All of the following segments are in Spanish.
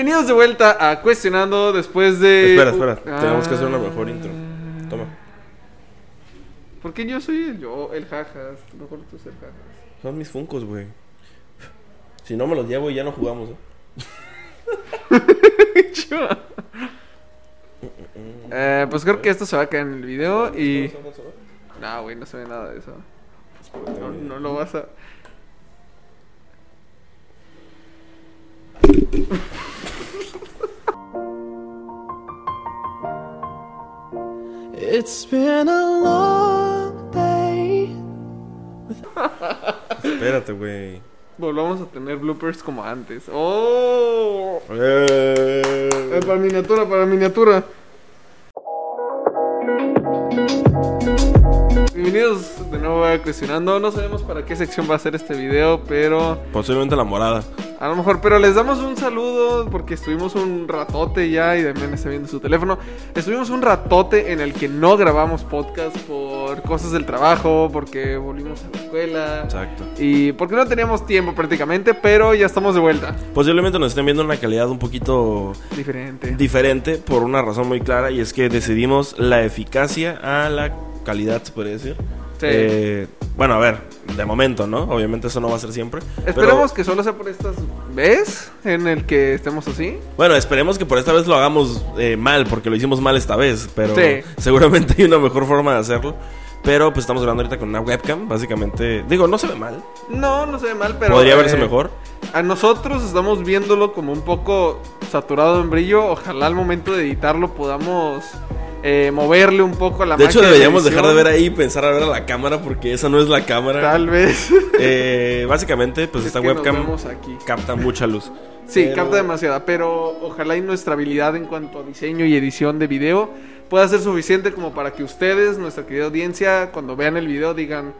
Bienvenidos de vuelta a Cuestionando después de... Espera, espera. Ah. Tenemos que hacer una mejor intro. Toma. ¿Por qué yo soy el yo, el jajas? Mejor tú ser jajas. Son mis funcos, güey. Si no me los llevo y ya no jugamos, ¿eh? Eh, pues creo que esto se va a caer en el video y... No, güey, no se ve nada de eso. No, no lo vas a... It's been a long day. Espérate, güey. Volvamos a tener bloopers como antes. ¡Oh! Eh. Eh, para miniatura, para miniatura. Bienvenidos de nuevo a Cuestionando. No sabemos para qué sección va a ser este video, pero Posiblemente la morada. a lo mejor, pero les damos un saludo porque estuvimos un ratote ya y Damián está viendo su teléfono. Estuvimos un ratote en el que no grabamos podcast por cosas del trabajo, porque volvimos a la escuela Exacto. y porque no teníamos tiempo prácticamente, pero ya estamos de vuelta. Posiblemente nos estén viendo una calidad un poquito Diferente. diferente por una razón muy clara y es que decidimos la eficacia a la calidad, se podría decir. Sí. Eh, bueno, a ver, de momento, ¿no? Obviamente eso no va a ser siempre. Esperemos pero- que solo sea por estas vez en el que estemos así. Bueno, esperemos que por esta vez lo hagamos eh, mal, porque lo hicimos mal esta vez, pero Sí. seguramente hay una mejor forma de hacerlo. Pero pues estamos grabando ahorita con una webcam, básicamente. Digo, no se ve mal. No, no se ve mal, pero. Podría verse eh, mejor. A nosotros estamos viéndolo como un poco saturado en brillo. Ojalá al momento de editarlo podamos eh, moverle un poco la De hecho, deberíamos edición. dejar de ver ahí y pensar a ver a la cámara, porque esa no es la cámara. Tal vez. Eh, básicamente, pues Es esta webcam aquí. capta mucha luz. Sí, Pero- capta demasiada, pero ojalá y nuestra habilidad en cuanto a diseño y edición de video pueda ser suficiente como para que ustedes, nuestra querida audiencia, cuando vean el video digan,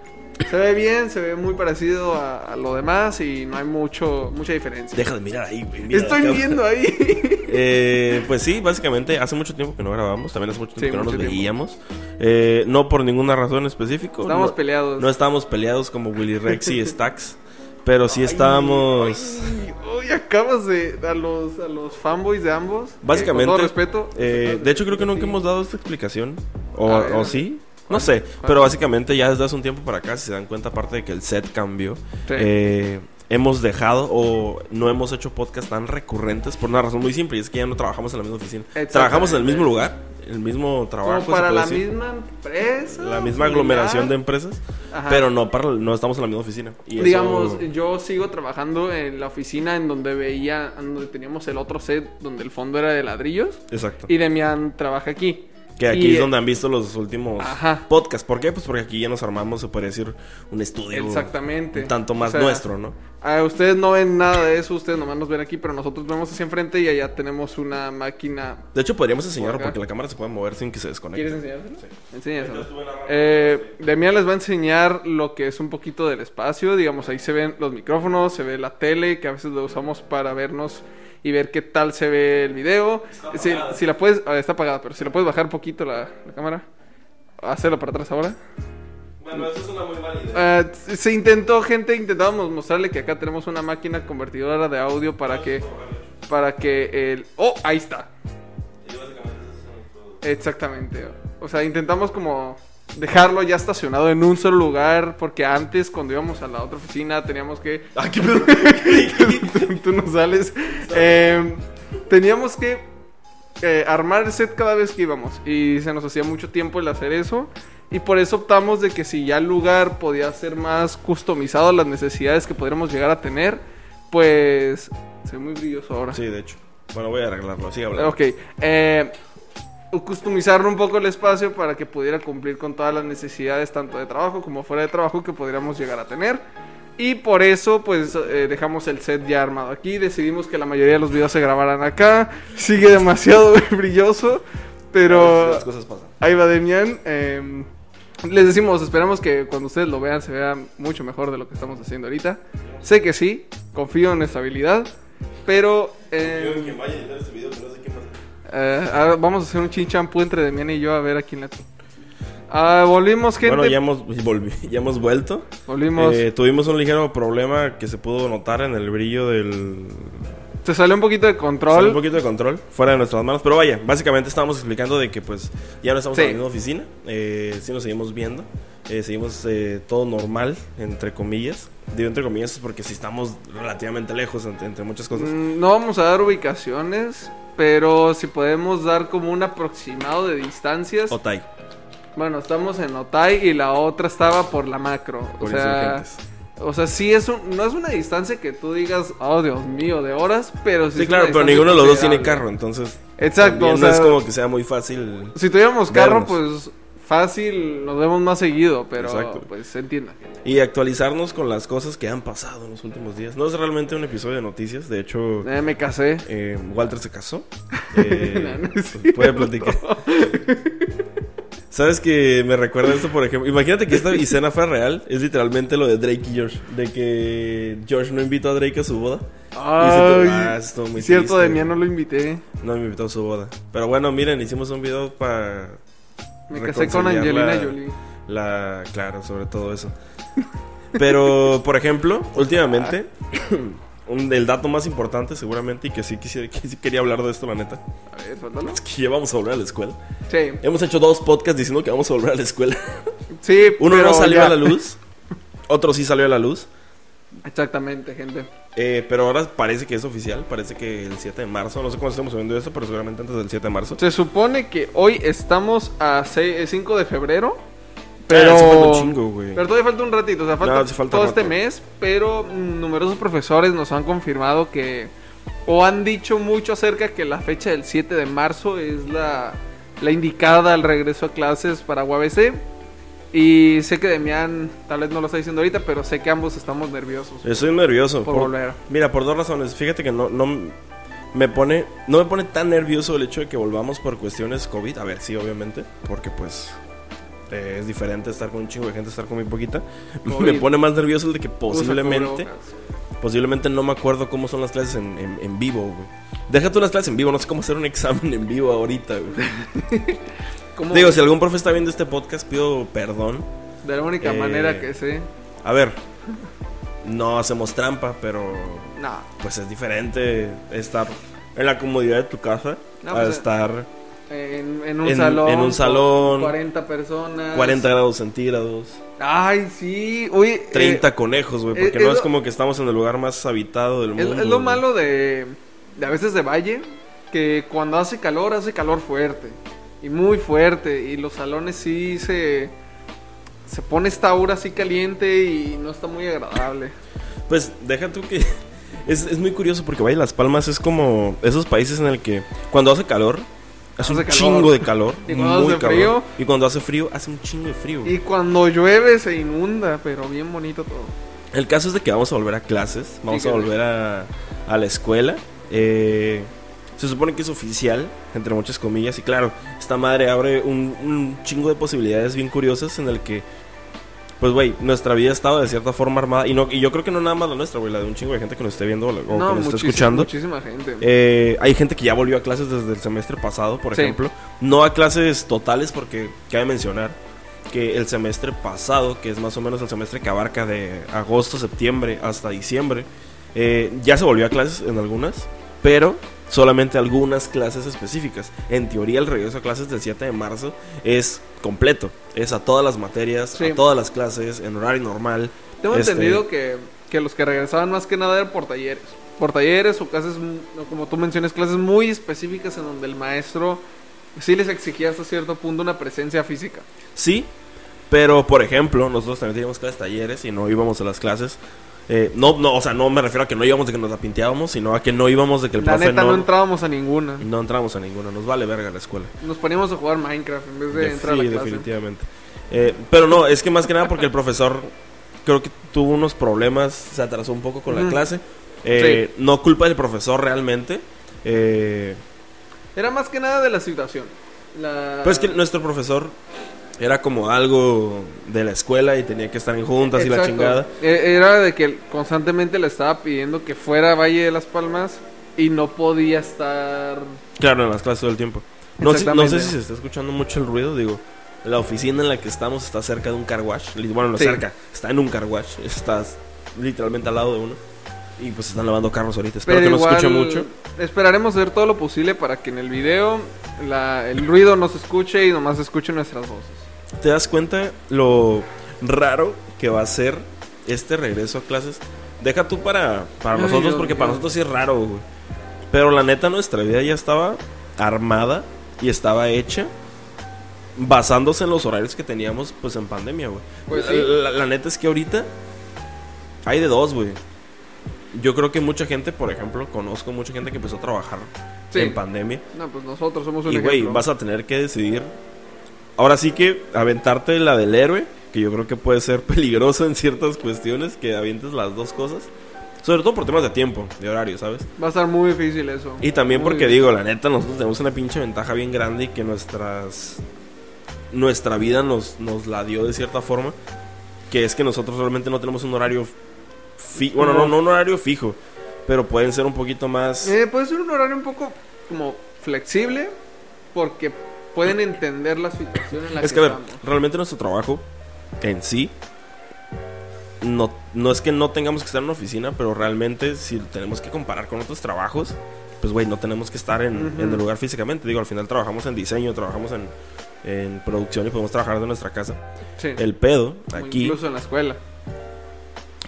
se ve bien, se ve muy parecido a, a lo demás y no hay mucho mucha diferencia. Deja de mirar ahí, güey. mira Estoy viendo ahí. Eh, pues sí, básicamente hace mucho tiempo que no grabamos, también hace mucho tiempo Sí, que no nos tiempo. veíamos. Eh, no por ninguna razón específica. Estamos no, peleados. No estábamos peleados como Willy Rex y Stax, pero sí estábamos... Ay, Uy, acabas de a los a los fanboys de ambos. eh, Básicamente, con todo respeto. eh, de hecho creo que nunca Sí. hemos dado esta explicación. O, o sí, no sé. Pero básicamente ya desde hace un tiempo para acá, si se dan cuenta, aparte de que el set cambió, Sí. eh, hemos dejado o no hemos hecho podcast tan recurrentes por una razón muy simple y es que ya no trabajamos en la misma oficina. Trabajamos en el mismo lugar, el mismo trabajo. Como para puede la decir. misma empresa. la misma aglomeración de empresas, Ajá. pero no para no estamos en la misma oficina. Y eso- Digamos, yo sigo trabajando en la oficina en donde veía, donde teníamos el otro set, donde el fondo era de ladrillos. exacto. Y Demian trabaja aquí. Que aquí Y, es donde han visto los últimos Ajá. podcasts. ¿Por qué? Pues porque aquí ya nos armamos, se podría decir, un estudio. Exactamente. Un tanto más O sea, nuestro, ¿no? Ah, ustedes no ven nada de eso, ustedes nomás nos ven aquí, pero nosotros vemos hacia enfrente y allá tenemos una máquina. De hecho, podríamos enseñarlo Por porque la cámara se puede mover sin que se desconecte. ¿Quieres enseñárselo? Enséñaselo. Eh, Demian les va a enseñar lo que es un poquito del espacio. Digamos, ahí se ven los micrófonos, se ve la tele, que a veces lo usamos para vernos y ver qué tal se ve el video. Si, si la puedes, ah, está apagada, pero si la puedes bajar un poquito la, la cámara, hacerlo para atrás ahora. Bueno, eso es una muy mala idea. Eh, se intentó, gente, intentábamos mostrarle que acá tenemos una máquina convertidora de audio para que, para que el, oh, ahí está. Exactamente. O sea, intentamos como dejarlo ya estacionado en un solo lugar porque antes cuando íbamos a la otra oficina teníamos que Ah, qué pedo. tú no sales. Eh, teníamos que eh, armar el set cada vez que íbamos. Y se nos hacía mucho tiempo el hacer eso. Y por eso optamos de que si ya el lugar podía ser más customizado a las necesidades que podríamos llegar a tener, pues se ve muy brilloso ahora. Sí, de hecho. Bueno, voy a arreglarlo. Sigue hablando. Ok. Eh, customizar un poco el espacio para que pudiera cumplir con todas las necesidades, tanto de trabajo como fuera de trabajo, que podríamos llegar a tener. Y por eso, pues, eh, dejamos el set ya armado aquí. Decidimos que la mayoría de los videos se grabaran acá. Sigue demasiado brilloso, pero Las cosas pasan. ahí va Demian. Eh, les decimos, esperamos que cuando ustedes lo vean se vea mucho mejor de lo que estamos haciendo ahorita. Sé que sí, confío en nuestra habilidad, pero... eh, quien vaya a editar este video, que no sé qué pasa. eh, ahora vamos a hacer un chin champú entre Demian y yo a ver a quién le. Ah, volvimos, gente. Bueno, ya hemos, volví- ya hemos vuelto. Volvimos. Eh, tuvimos un ligero problema que se pudo notar en el brillo del, Se salió un poquito de control. Salió un poquito de control, fuera de nuestras manos. Pero vaya, básicamente estábamos explicando de que pues ya no estamos Sí. en la misma oficina. Eh, sí nos seguimos viendo. eh, seguimos eh, todo normal, entre comillas. Digo entre comillas porque sí estamos relativamente lejos entre, entre muchas cosas. Mm, No vamos a dar ubicaciones, pero si podemos dar como un aproximado de distancias. Otay, Bueno, estamos en Otay y la otra estaba por la macro. O por sea, insurgentes. O sea, sí es un, no es una distancia que tú digas, oh Dios mío, de horas, pero sí, Sí, es claro, una pero ninguno de los dos tiene carro, entonces. Exacto, o no es como que sea muy fácil. Si tuviéramos carro, pues fácil, nos vemos más seguido, pero Exacto. pues se entienda. Y actualizarnos con las cosas que han pasado en los últimos días. No es realmente un episodio de noticias, de hecho. Eh, me casé. Eh, Walter se casó. Eh, No, no puede platicar. ¿Sabes que me recuerda esto, por ejemplo? Imagínate que esta escena fue real. Es literalmente lo de Drake y George. De que George no invitó a Drake a su boda. Ay, ah, estuvo muy cierto, triste. de mí no lo invité. No me invitó a su boda. Pero bueno, miren, hicimos un video para. Me casé con Angelina la- Jolie. La, claro, sobre todo eso. Pero, por ejemplo, últimamente, un- el dato más importante seguramente, y que sí, quisiera, que sí quería hablar de esto, la neta, A ver, suéltalo. es que ya vamos a volver a la escuela. Sí, Hemos hecho dos podcasts diciendo que vamos a volver a la escuela. sí, Uno pero no salió ya. a la luz, otro sí salió a la luz. Exactamente, gente. Eh, pero ahora parece que es oficial, parece que el 7 de marzo, no sé cómo estamos subiendo esto, pero seguramente antes del 7 de marzo. Se supone que hoy estamos a 6 5 de febrero. Pero... Pero, sí falta un chingo, güey. pero todavía falta un ratito, o sea, falta, No, falta todo rato. este mes, pero numerosos profesores nos han confirmado que, o han dicho mucho acerca que la fecha del 7 de marzo es la, la indicada al regreso a clases para UABC. Y sé que Demian tal vez no lo está diciendo ahorita, pero sé que ambos estamos nerviosos. Estoy nervioso. Por volver. Mira, por dos razones. Fíjate que no, no me pone, no me pone tan nervioso el hecho de que volvamos por cuestiones COVID. A ver, sí, obviamente, porque pues eh, es diferente estar con un chingo de gente, estar con muy poquita. COVID. Me pone más nervioso el de que posiblemente, posiblemente no me acuerdo cómo son las clases en, en- en vivo, güey. Déjate unas clases en vivo, no sé cómo hacer un examen en vivo ahorita, güey. ¿Cómo? Digo, si algún profe está viendo este podcast, pido perdón. De la única Eh, manera que sé. A ver, no hacemos trampa, pero No. pues es diferente estar en la comodidad de tu casa No, a pues, estar En, en un En- salón. en un salón. 40 personas. 40 grados centígrados, Ay, sí. Oye, 30 eh, conejos, güey, es- porque es no es lo- como que estamos en el lugar más habitado del mundo. es lo malo de, de a veces de Valle. Que cuando hace calor, hace calor fuerte. Y muy fuerte. Y los salones sí se. Se pone esta aura así caliente y no está muy agradable. Pues deja tú que es, es muy curioso porque vaya Las Palmas es como esos países en el que cuando hace calor hace un calor. chingo de calor, Y cuando muy hace cabrón. frío. y cuando hace frío hace un chingo de frío. Y cuando llueve se inunda, pero bien bonito todo. El caso es de que vamos a volver a clases, vamos a volver a, a la escuela. Eh, se supone que es oficial, entre muchas comillas, y claro, esta madre abre un, un chingo de posibilidades bien curiosas en el que, pues, güey, nuestra vida estaba de cierta forma armada, y, no, y yo creo que no nada más la nuestra, güey, la de un chingo de gente que nos esté viendo o, o que nos esté escuchando. Muchísima gente. Eh, hay gente que ya volvió a clases desde el semestre pasado, por Sí. ejemplo. No a clases totales, porque cabe mencionar que el semestre pasado, que es más o menos el semestre que abarca de agosto, septiembre hasta diciembre, eh, ya se volvió a clases en algunas, pero solamente algunas clases específicas. En teoría, el regreso a clases del 7 de marzo es completo. Es a todas las materias, Sí. a todas las clases, en horario normal. Tengo Este, entendido que, que los que regresaban más que nada eran por talleres. Por talleres o clases, como tú mencionas, clases muy específicas en donde el maestro sí les exigía hasta cierto punto una presencia física. Sí, pero por ejemplo, nosotros también teníamos clases talleres y no íbamos a las clases. Eh, no, no, o sea, no me refiero a que no íbamos de que nos la pinteábamos, sino a que no íbamos de que el La profe neta, no... no, entrábamos a ninguna. no entramos a ninguna. Nos vale verga la escuela. Nos poníamos a jugar Minecraft en vez de De- entrar sí, a la clase. definitivamente. Eh, pero no, es que más que nada porque el profesor creo que tuvo unos problemas, se atrasó un poco con la clase. Eh, No culpa del profesor realmente. Eh, Era más que nada de la situación. La... pues que nuestro profesor era como algo de la escuela y tenía que estar en juntas y la chingada. E- Era de que constantemente le estaba pidiendo que fuera a Valle de las Palmas y no podía estar... Claro, en las clases todo el tiempo. No, sé- no sé Exactamente. si se está escuchando mucho el ruido, digo. La oficina en la que estamos está cerca de un car wash. Bueno, no Sí. cerca, está en un car wash. Estás literalmente al lado de uno. Y pues están lavando carros ahorita. Espero Pero que no se escuche mucho. Esperaremos hacer todo lo posible para que en el video la- el ruido no se escuche y nomás se escuchen nuestras voces. ¿Te das cuenta lo raro que va a ser este regreso a clases? Deja tú para, para Ay, nosotros, porque para nosotros sí es raro, güey. Pero la neta, nuestra vida ya estaba armada y estaba hecha basándose en los horarios que teníamos pues en pandemia, güey. Pues la, sí. la- la neta es que ahorita hay de dos, güey. Yo creo que mucha gente, por ejemplo, conozco mucha gente que empezó a trabajar Sí. en pandemia. No, pues nosotros somos un Y, güey, vas a tener que decidir. Ahora sí que aventarte la del héroe, que yo creo que puede ser peligroso en ciertas cuestiones, que avientes las dos cosas. Sobre todo por temas de tiempo, de horario, ¿sabes? Va a estar muy difícil eso. Y también Muy porque difícil. digo, la neta, nosotros tenemos una pinche ventaja bien grande y que nuestras. Nuestra vida nos, nos la dio de cierta forma. Que es que nosotros realmente no tenemos un horario fijo. Bueno, no, no un horario fijo. Pero pueden ser un poquito más. Eh, puede ser un horario un poco como flexible porque pueden entender la situación en la Es que, que a ver, estamos. realmente nuestro trabajo en sí no, no es que no tengamos que estar en una oficina, pero realmente si tenemos que comparar con otros trabajos, pues güey, no tenemos que estar en, en el lugar físicamente. Digo, al final trabajamos en diseño, trabajamos en, en producción y podemos trabajar de nuestra casa. Sí. El pedo O aquí, Incluso en la escuela.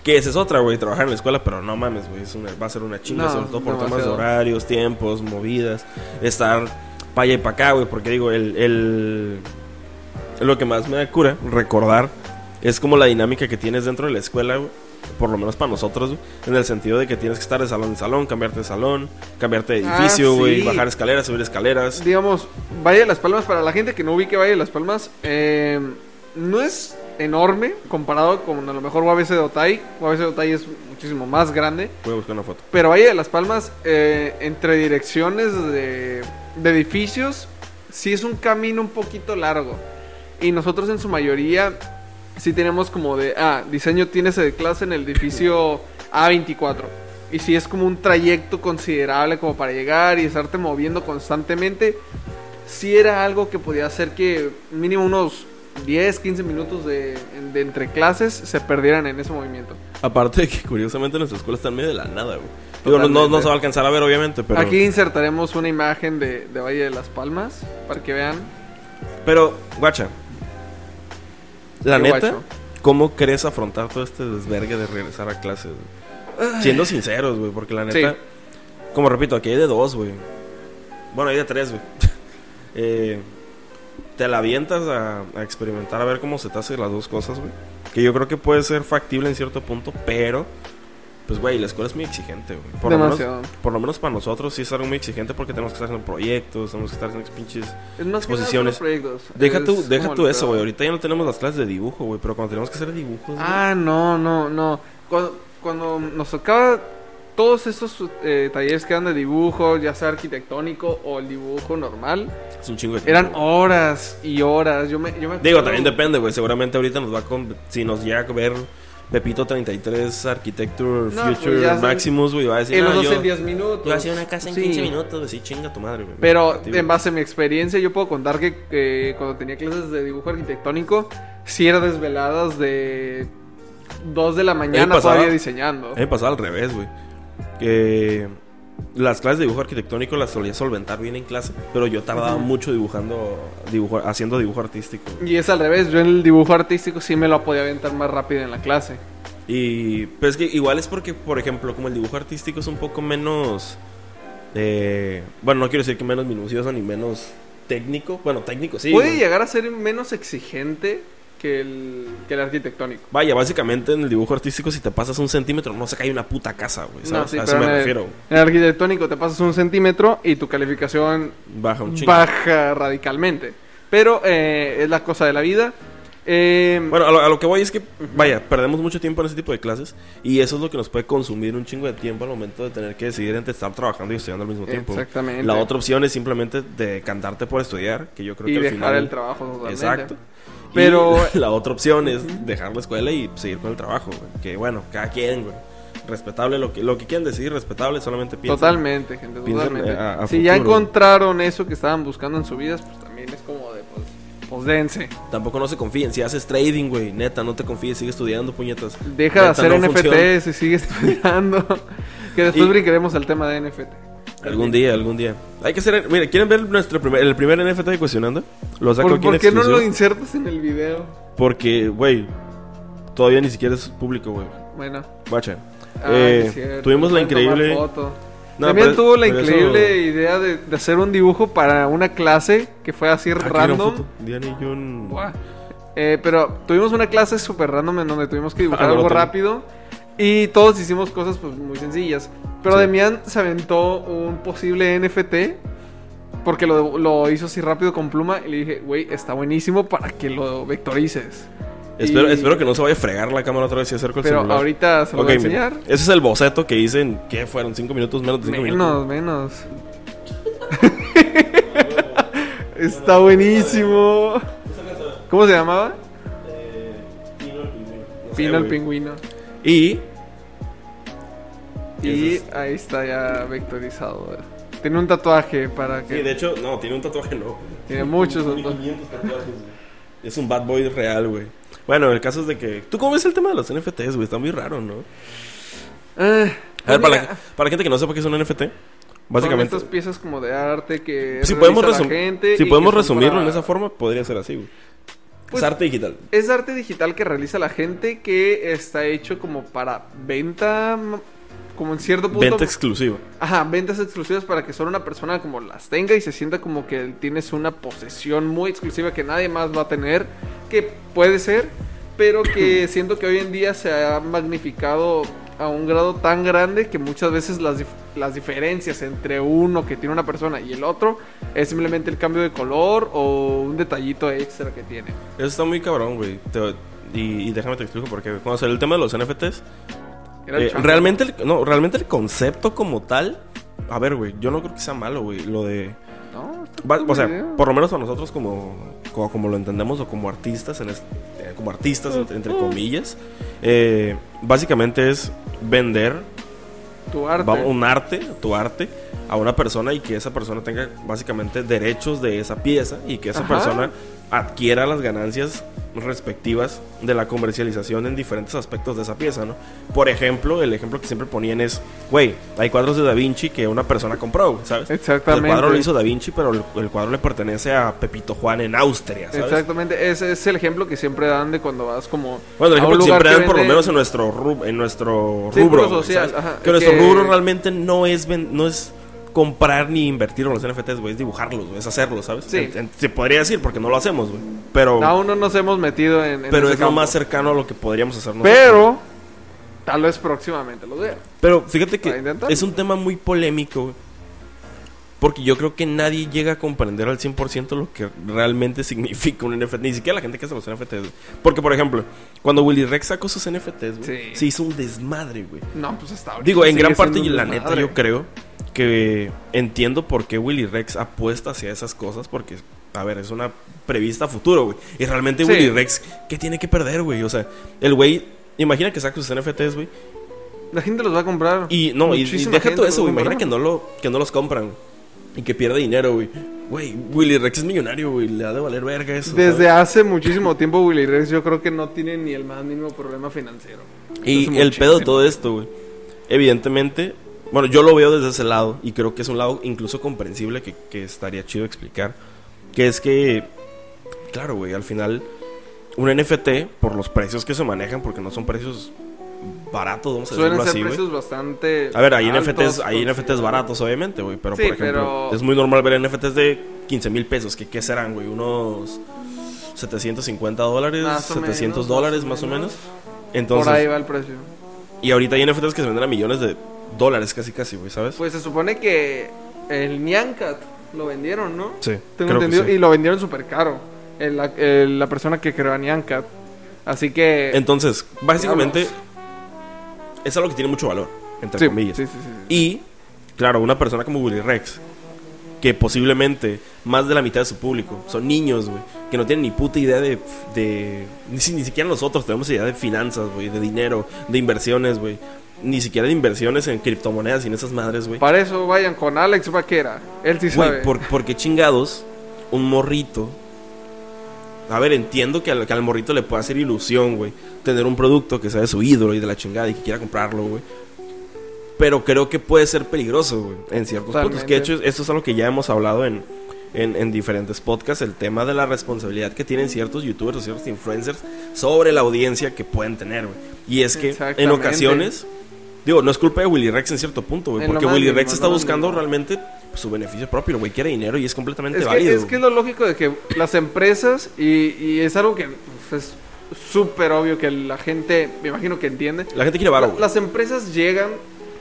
que esa es otra, güey, trabajar en la escuela, pero no mames, güey, va a ser una chinga, No, sobre todo por temas de horarios, tiempos, movidas, estar para allá y para acá, güey, porque digo, el, el, lo que más me da cura recordar es como la dinámica que tienes dentro de la escuela, güey, por lo menos para nosotros, güey, en el sentido de que tienes que estar de salón en salón, cambiarte de salón, cambiarte de Ah, edificio, güey, sí. bajar escaleras, subir escaleras. Digamos, Valle de las Palmas, para la gente que no ubique Valle de las Palmas, eh, no es enorme comparado con a lo mejor UABC de Otay. UABC de Otay es muchísimo más grande. Voy a buscar una foto. Pero Valle de las Palmas, eh, entre direcciones de, de edificios, sí es un camino un poquito largo. Y nosotros en su mayoría sí tenemos como de, ah, diseño tienes de clase en el edificio A24. Y sí es como un trayecto considerable como para llegar y estarte moviendo constantemente. Sí era algo que podía hacer que mínimo unos 10, 15 minutos de, de entre clases se perdieran en ese movimiento. Aparte de que curiosamente nuestra escuela está medio de la nada. Digo, no, no, no se va a alcanzar a ver, obviamente, pero... Aquí insertaremos una imagen de, de Valle de las Palmas para que vean. Pero, guacha. La neta, guacho. ¿cómo crees afrontar todo este desvergue de regresar a clases? Siendo sinceros, güey, porque la neta, Sí. como repito, aquí hay de dos, güey. Bueno, hay de tres, güey. Eh, te la avientas a, a experimentar, a ver cómo se te hacen las dos cosas, güey. Que yo creo que puede ser factible en cierto punto, pero, pues, güey, la escuela es muy exigente, güey. Por lo menos- por lo menos para nosotros sí es algo muy exigente porque tenemos que estar haciendo proyectos, tenemos que estar haciendo pinches Es más que exposiciones. solo proyectos. Deja Es tú, deja tú eso, güey. Ahorita ya no tenemos las clases de dibujo, güey. Pero cuando tenemos que hacer dibujos, Ah, no, no, no. Cuando, cuando nos tocaba todos esos eh, talleres que eran de dibujo, ya sea arquitectónico o el dibujo normal, es un chingo de tiempo. eran horas y horas. Yo me, yo me Digo, también depende, güey. Seguramente ahorita nos va a. con- Si nos llega a ver Pepito 33 Architecture No, Future pues son- Maximus, güey, va a decir. En los "Ah, dos yo, en 10 minutos. yo hacía una casa en Sí. 15 minutos, güey. Sí, chinga tu madre, güey. Pero en base a mi experiencia, yo puedo contar que eh, cuando tenía clases de dibujo arquitectónico, sí era desveladas de 2 de la mañana pasaba- todavía diseñando. Me pasaba al revés, güey. Que las clases de dibujo arquitectónico las solía solventar bien en clase, pero yo tardaba mucho dibujando, dibujo, haciendo dibujo artístico. Y es al revés, yo en el dibujo artístico sí me lo podía aventar más rápido en la clase. Y pero es que igual es porque, por ejemplo, como el dibujo artístico es un poco menos, eh, bueno, no quiero decir que menos minucioso ni menos técnico, bueno, técnico sí. Puede llegar a ser menos exigente que el, que el arquitectónico. Vaya, básicamente en el dibujo artístico si te pasas un centímetro no se cae una puta casa, güey. No, ¿sabes? sí, a eso me en el- refiero. En el arquitectónico te pasas un centímetro y tu calificación Baja un chingo. baja radicalmente. Pero eh, es la cosa de la vida. Eh, Bueno, a lo, a lo que voy es que, vaya, perdemos mucho tiempo en ese tipo de clases y eso es lo que nos puede consumir un chingo de tiempo al momento de tener que decidir entre estar trabajando y estudiando al mismo tiempo. Exactamente. La otra opción es simplemente de cantarte por estudiar, que yo creo y que al dejar final... el trabajo totalmente. Exacto. Pero- Y la otra opción es dejar la escuela y seguir con el trabajo, güey. Que bueno, cada quien, güey. Respetable lo que, lo que quieran decir, respetable, solamente piensen. Totalmente, gente, totalmente. eh, a- a si ya encontraron eso que estaban buscando en su vida, pues también es como de, pues, pues dense. Tampoco no se confíen. Si haces trading, güey, neta, no te confíes. Sigue estudiando, puñetas. Deja de hacer no funciona. NFTs y sigue estudiando. que después Y- brincaremos al tema de NFT. Algún día, algún día. Hay que hacer. Mira, ¿quieren ver nuestro primer, el primer NFT de cuestionando? Lo saco ¿Por, aquí por qué no lo insertas en el video? Porque, güey, todavía ni siquiera es público, güey. Bueno. Guacha. Ah, Eh, tuvimos la increíble. No, También pero- tuvo la eso- increíble idea de, de hacer un dibujo para una clase que fue así Ah, ¿quieren random. Diana y. Buah. Eh, pero tuvimos una clase súper random en donde tuvimos que dibujar Ah, no algo rápido. Y todos hicimos cosas pues muy sencillas. Pero Sí. Demian se aventó un posible NFT. Porque lo, lo hizo así rápido con pluma. Y le dije, güey, está buenísimo para que lo vectorices. Espero, Y- espero que no se vaya a fregar la cámara otra vez y acerco el Pero celular. ahorita se lo voy a mira, enseñar. Ese es el boceto que hice en. ¿Qué fueron? ¿Cinco minutos? Menos de cinco minutos. Menos, menos. Está buenísimo. ¿Cómo se llamaba? Pino el pingüino. Y. Y es- ahí está ya vectorizado. Tiene un tatuaje para que. Sí, de hecho, no, tiene un tatuaje, no. Tiene muchos Tiene tatuajes. 500 tatuajes, güey. Es un bad boy real, güey. Bueno, el caso es de que. ¿Tú cómo ves el tema de los NFTs, güey? Está muy raro, ¿no? Ah, A ver, pues para la, para la gente que no sepa qué es un NFT, son básicamente. estas piezas como de arte que Si podemos, resum- gente si podemos son resumirlo para- en esa forma, podría ser así, güey. Pues- es arte digital. Es arte digital que realiza la gente que está hecho como para venta, como en cierto punto. Venta exclusiva. Ajá, ventas exclusivas para que solo una persona como las tenga y se sienta como que tienes una posesión muy exclusiva que nadie más va a tener, que puede ser, pero que siento que hoy en día se ha magnificado a un grado tan grande que muchas veces las, dif- las diferencias entre uno que tiene una persona y el otro es simplemente el cambio de color o un detallito extra que tiene. Eso está muy cabrón, güey. Y, y déjame te explico por qué. Cuando salió el tema de los NFTs, eh, realmente, el, no, realmente el concepto como tal. A ver, güey, yo no creo que sea malo, güey. Lo de. No, Va- o sea, por lo menos para nosotros como, como, como lo entendemos o como artistas, en es- eh, como artistas entre, comillas, eh, básicamente es vender tu arte. un arte, tu arte, a una persona y que esa persona tenga básicamente derechos de esa pieza y que esa Ajá. persona adquiera las ganancias respectivas de la comercialización en diferentes aspectos de esa pieza, ¿no? Por ejemplo, el ejemplo que siempre ponían es, güey, hay cuadros de Da Vinci que una persona compró, ¿sabes? Exactamente. El cuadro lo hizo Da Vinci, pero el, el cuadro le pertenece a Pepito Juan en Austria, ¿sabes? Exactamente, ese es el ejemplo que siempre dan de cuando vas como Bueno, el ejemplo que siempre que dan por lo menos en nuestro, rub- en nuestro rubro. ajá, que nuestro que- rubro realmente no es, no es comprar ni invertir en los NFTs, güey. Es dibujarlos, güey. Es hacerlos, ¿sabes? Sí. En- en- se podría decir porque no lo hacemos, güey. Pero, Aún no nos hemos metido en, en pero ese es lo campo. más cercano a lo que podríamos hacer nosotros. Pero tal vez próximamente lo vea. Pero fíjate que es un tema muy polémico, güey. Porque yo creo que nadie llega a comprender al 100% lo que realmente significa un NFT. Ni siquiera la gente que hace los NFTs. güey. Porque, por ejemplo, cuando Willy Rex sacó sus NFTs, güey, Sí. se hizo un desmadre, güey. No, pues ahorita Digo, en gran parte, y la neta, desmadre. yo creo que entiendo por qué Willy Rex apuesta hacia esas cosas. Porque, a ver, es una prevista futuro, güey. Y realmente Sí. Willy Rex, ¿qué tiene que perder, güey? O sea, el güey, imagina que saca sus NFTs, güey. La gente los va a comprar. Y no, y, deja todo eso, güey. Imagina que no, lo, que no los compran. Y que pierde dinero, güey. Güey, Willy Rex es millonario, güey. Le ha de valer verga eso. Desde ¿sabes? hace muchísimo tiempo Willy Rex yo creo que no tiene ni el más mínimo problema financiero. Y el pedo de todo esto, güey. Evidentemente, bueno, yo lo veo desde ese lado y creo que es un lado incluso comprensible que, que estaría chido explicar. Que es que, claro, güey, al final, un NFT, por los precios que se manejan, porque no son precios baratos, vamos a Suelen decirlo ser así, precios bastante A ver, hay altos, NFTs, hay pues, NFTs baratos, obviamente, güey. Pero, Sí, por ejemplo, pero- es muy normal ver NFTs de 15 mil pesos. Que, ¿Qué serán, güey? Unos 750 dólares, Más o 700 menos, dólares, más o más o menos. Por Entonces, ahí va el precio. y ahorita hay NFTs que se venden a millones de dólares, casi, casi, güey, ¿sabes? Pues se supone que el Nyancat lo vendieron, ¿no? sí, Tengo entendido. sí. Y lo vendieron súper caro. El- la, el- la persona que creó a Nyancat. Así que. Entonces, básicamente, Diablos. es algo que tiene mucho valor, entre sí, comillas. sí, sí, sí, sí. Y, claro, una persona como Willy Rex, que posiblemente más de la mitad de su público son niños, güey, que no tienen ni puta idea de. de ni, si- ni siquiera nosotros tenemos idea de finanzas, güey, de dinero, de inversiones, güey. Ni siquiera de inversiones en criptomonedas y en esas madres, güey. Para eso vayan con Alex Vaquera. Él sí sabe. Güey, ¿por, por qué chingados un morrito a ver, entiendo que al, que al morrito le pueda hacer ilusión, güey, tener un producto que sea de su ídolo y de la chingada y que quiera comprarlo, güey. Pero creo que puede ser peligroso, güey, en ciertos puntos. Que de hecho, esto es algo que ya hemos hablado en, en, en diferentes podcasts, el tema de la responsabilidad que tienen ciertos youtubers o ciertos influencers sobre la audiencia que pueden tener, güey. Y es que en ocasiones, digo, no es culpa de Willy Rex en cierto punto, güey, lo porque más Willy Rex está buscando realmente pues, su beneficio propio, güey quiere dinero y es completamente Es que, válido. es que es lo lógico de que las empresas, y, y es algo que pues, es súper obvio que la gente, me imagino que entiende. La gente quiere varo, La- las empresas llegan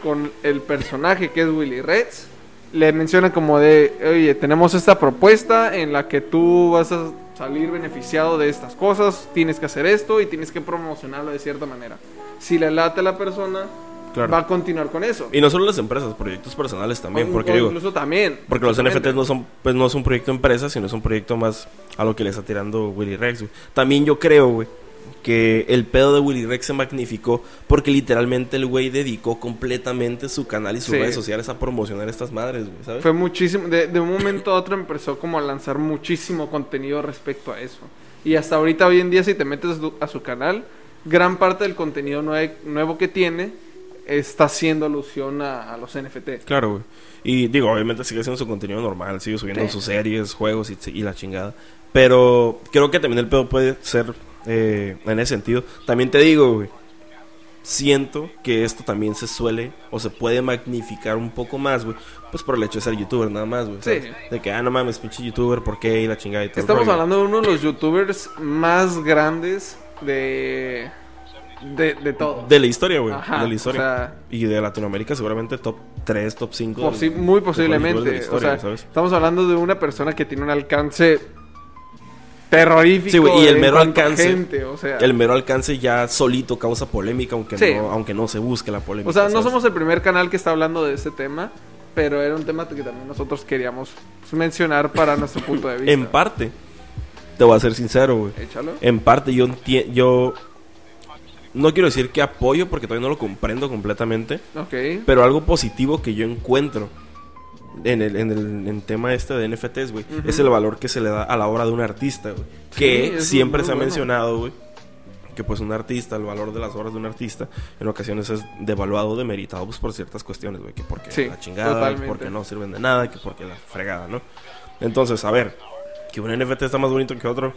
con el personaje que es Willy Reds, le mencionan como de, oye, tenemos esta propuesta en la que tú vas a salir beneficiado de estas cosas, tienes que hacer esto y tienes que promocionarlo de cierta manera. Si le late a la persona, Claro. va a continuar con eso. Y no solo las empresas, proyectos personales también, O- porque o digo, incluso también. porque los. NFTs no son pues no es un proyecto empresa, sino es un proyecto más a lo que le está tirando Willy Rex, güey. También yo creo, güey, que el pedo de Willy Rex se magnificó porque literalmente el güey dedicó completamente su canal y sus Sí. redes sociales a promocionar estas madres, güey, ¿sabes? Fue muchísimo, de, de un momento a otro empezó como a lanzar muchísimo contenido respecto a eso. Y hasta ahorita, hoy en día, si te metes a su, a su canal, gran parte del contenido nue- nuevo que tiene está haciendo alusión a, a los NFT. Claro, güey. Y digo, obviamente sigue haciendo su contenido normal, sigue subiendo Sí. sus series, juegos y, y la chingada. Pero creo que también el pedo puede ser eh, en ese sentido. También te digo, güey. Siento que esto también se suele o se puede magnificar un poco más, güey. Pues por el hecho de ser youtuber, nada más, güey. Sí. De que, ah, no mames, pinche youtuber, ¿por qué? Y la chingada y todo. Estamos hablando de uno de los youtubers más grandes de, de, de todo. De la historia, güey. De la historia. o sea- y de Latinoamérica, seguramente top 3, top 5. Posi- muy posiblemente. de la historia, o sea, ¿sabes? estamos hablando de una persona que tiene un alcance terrorífico. Sí, güey, y el mero alcance. gente, o sea, El mero alcance ya solito causa polémica, aunque, Sí. no, aunque no se busque la polémica. O sea, no somos el primer canal que está hablando de este tema, pero era un tema que también nosotros queríamos pues, mencionar para nuestro punto de vista. En parte, te voy a ser sincero, güey. Échalo. En parte, yo yo no quiero decir que apoyo porque todavía no lo comprendo completamente, Ok. pero algo positivo que yo encuentro en el, en el en tema este de NFTs, güey, es el valor que se le da a la obra de un artista, güey. que siempre se ha bueno. mencionado, güey. Que pues un artista, el valor de las obras de un artista, en ocasiones es devaluado, demeritado pues, por ciertas cuestiones, güey. Que porque Sí, la chingada, totalmente. porque no sirven de nada, que porque la fregada, ¿no? Entonces, a ver, que un NFT está más bonito que otro.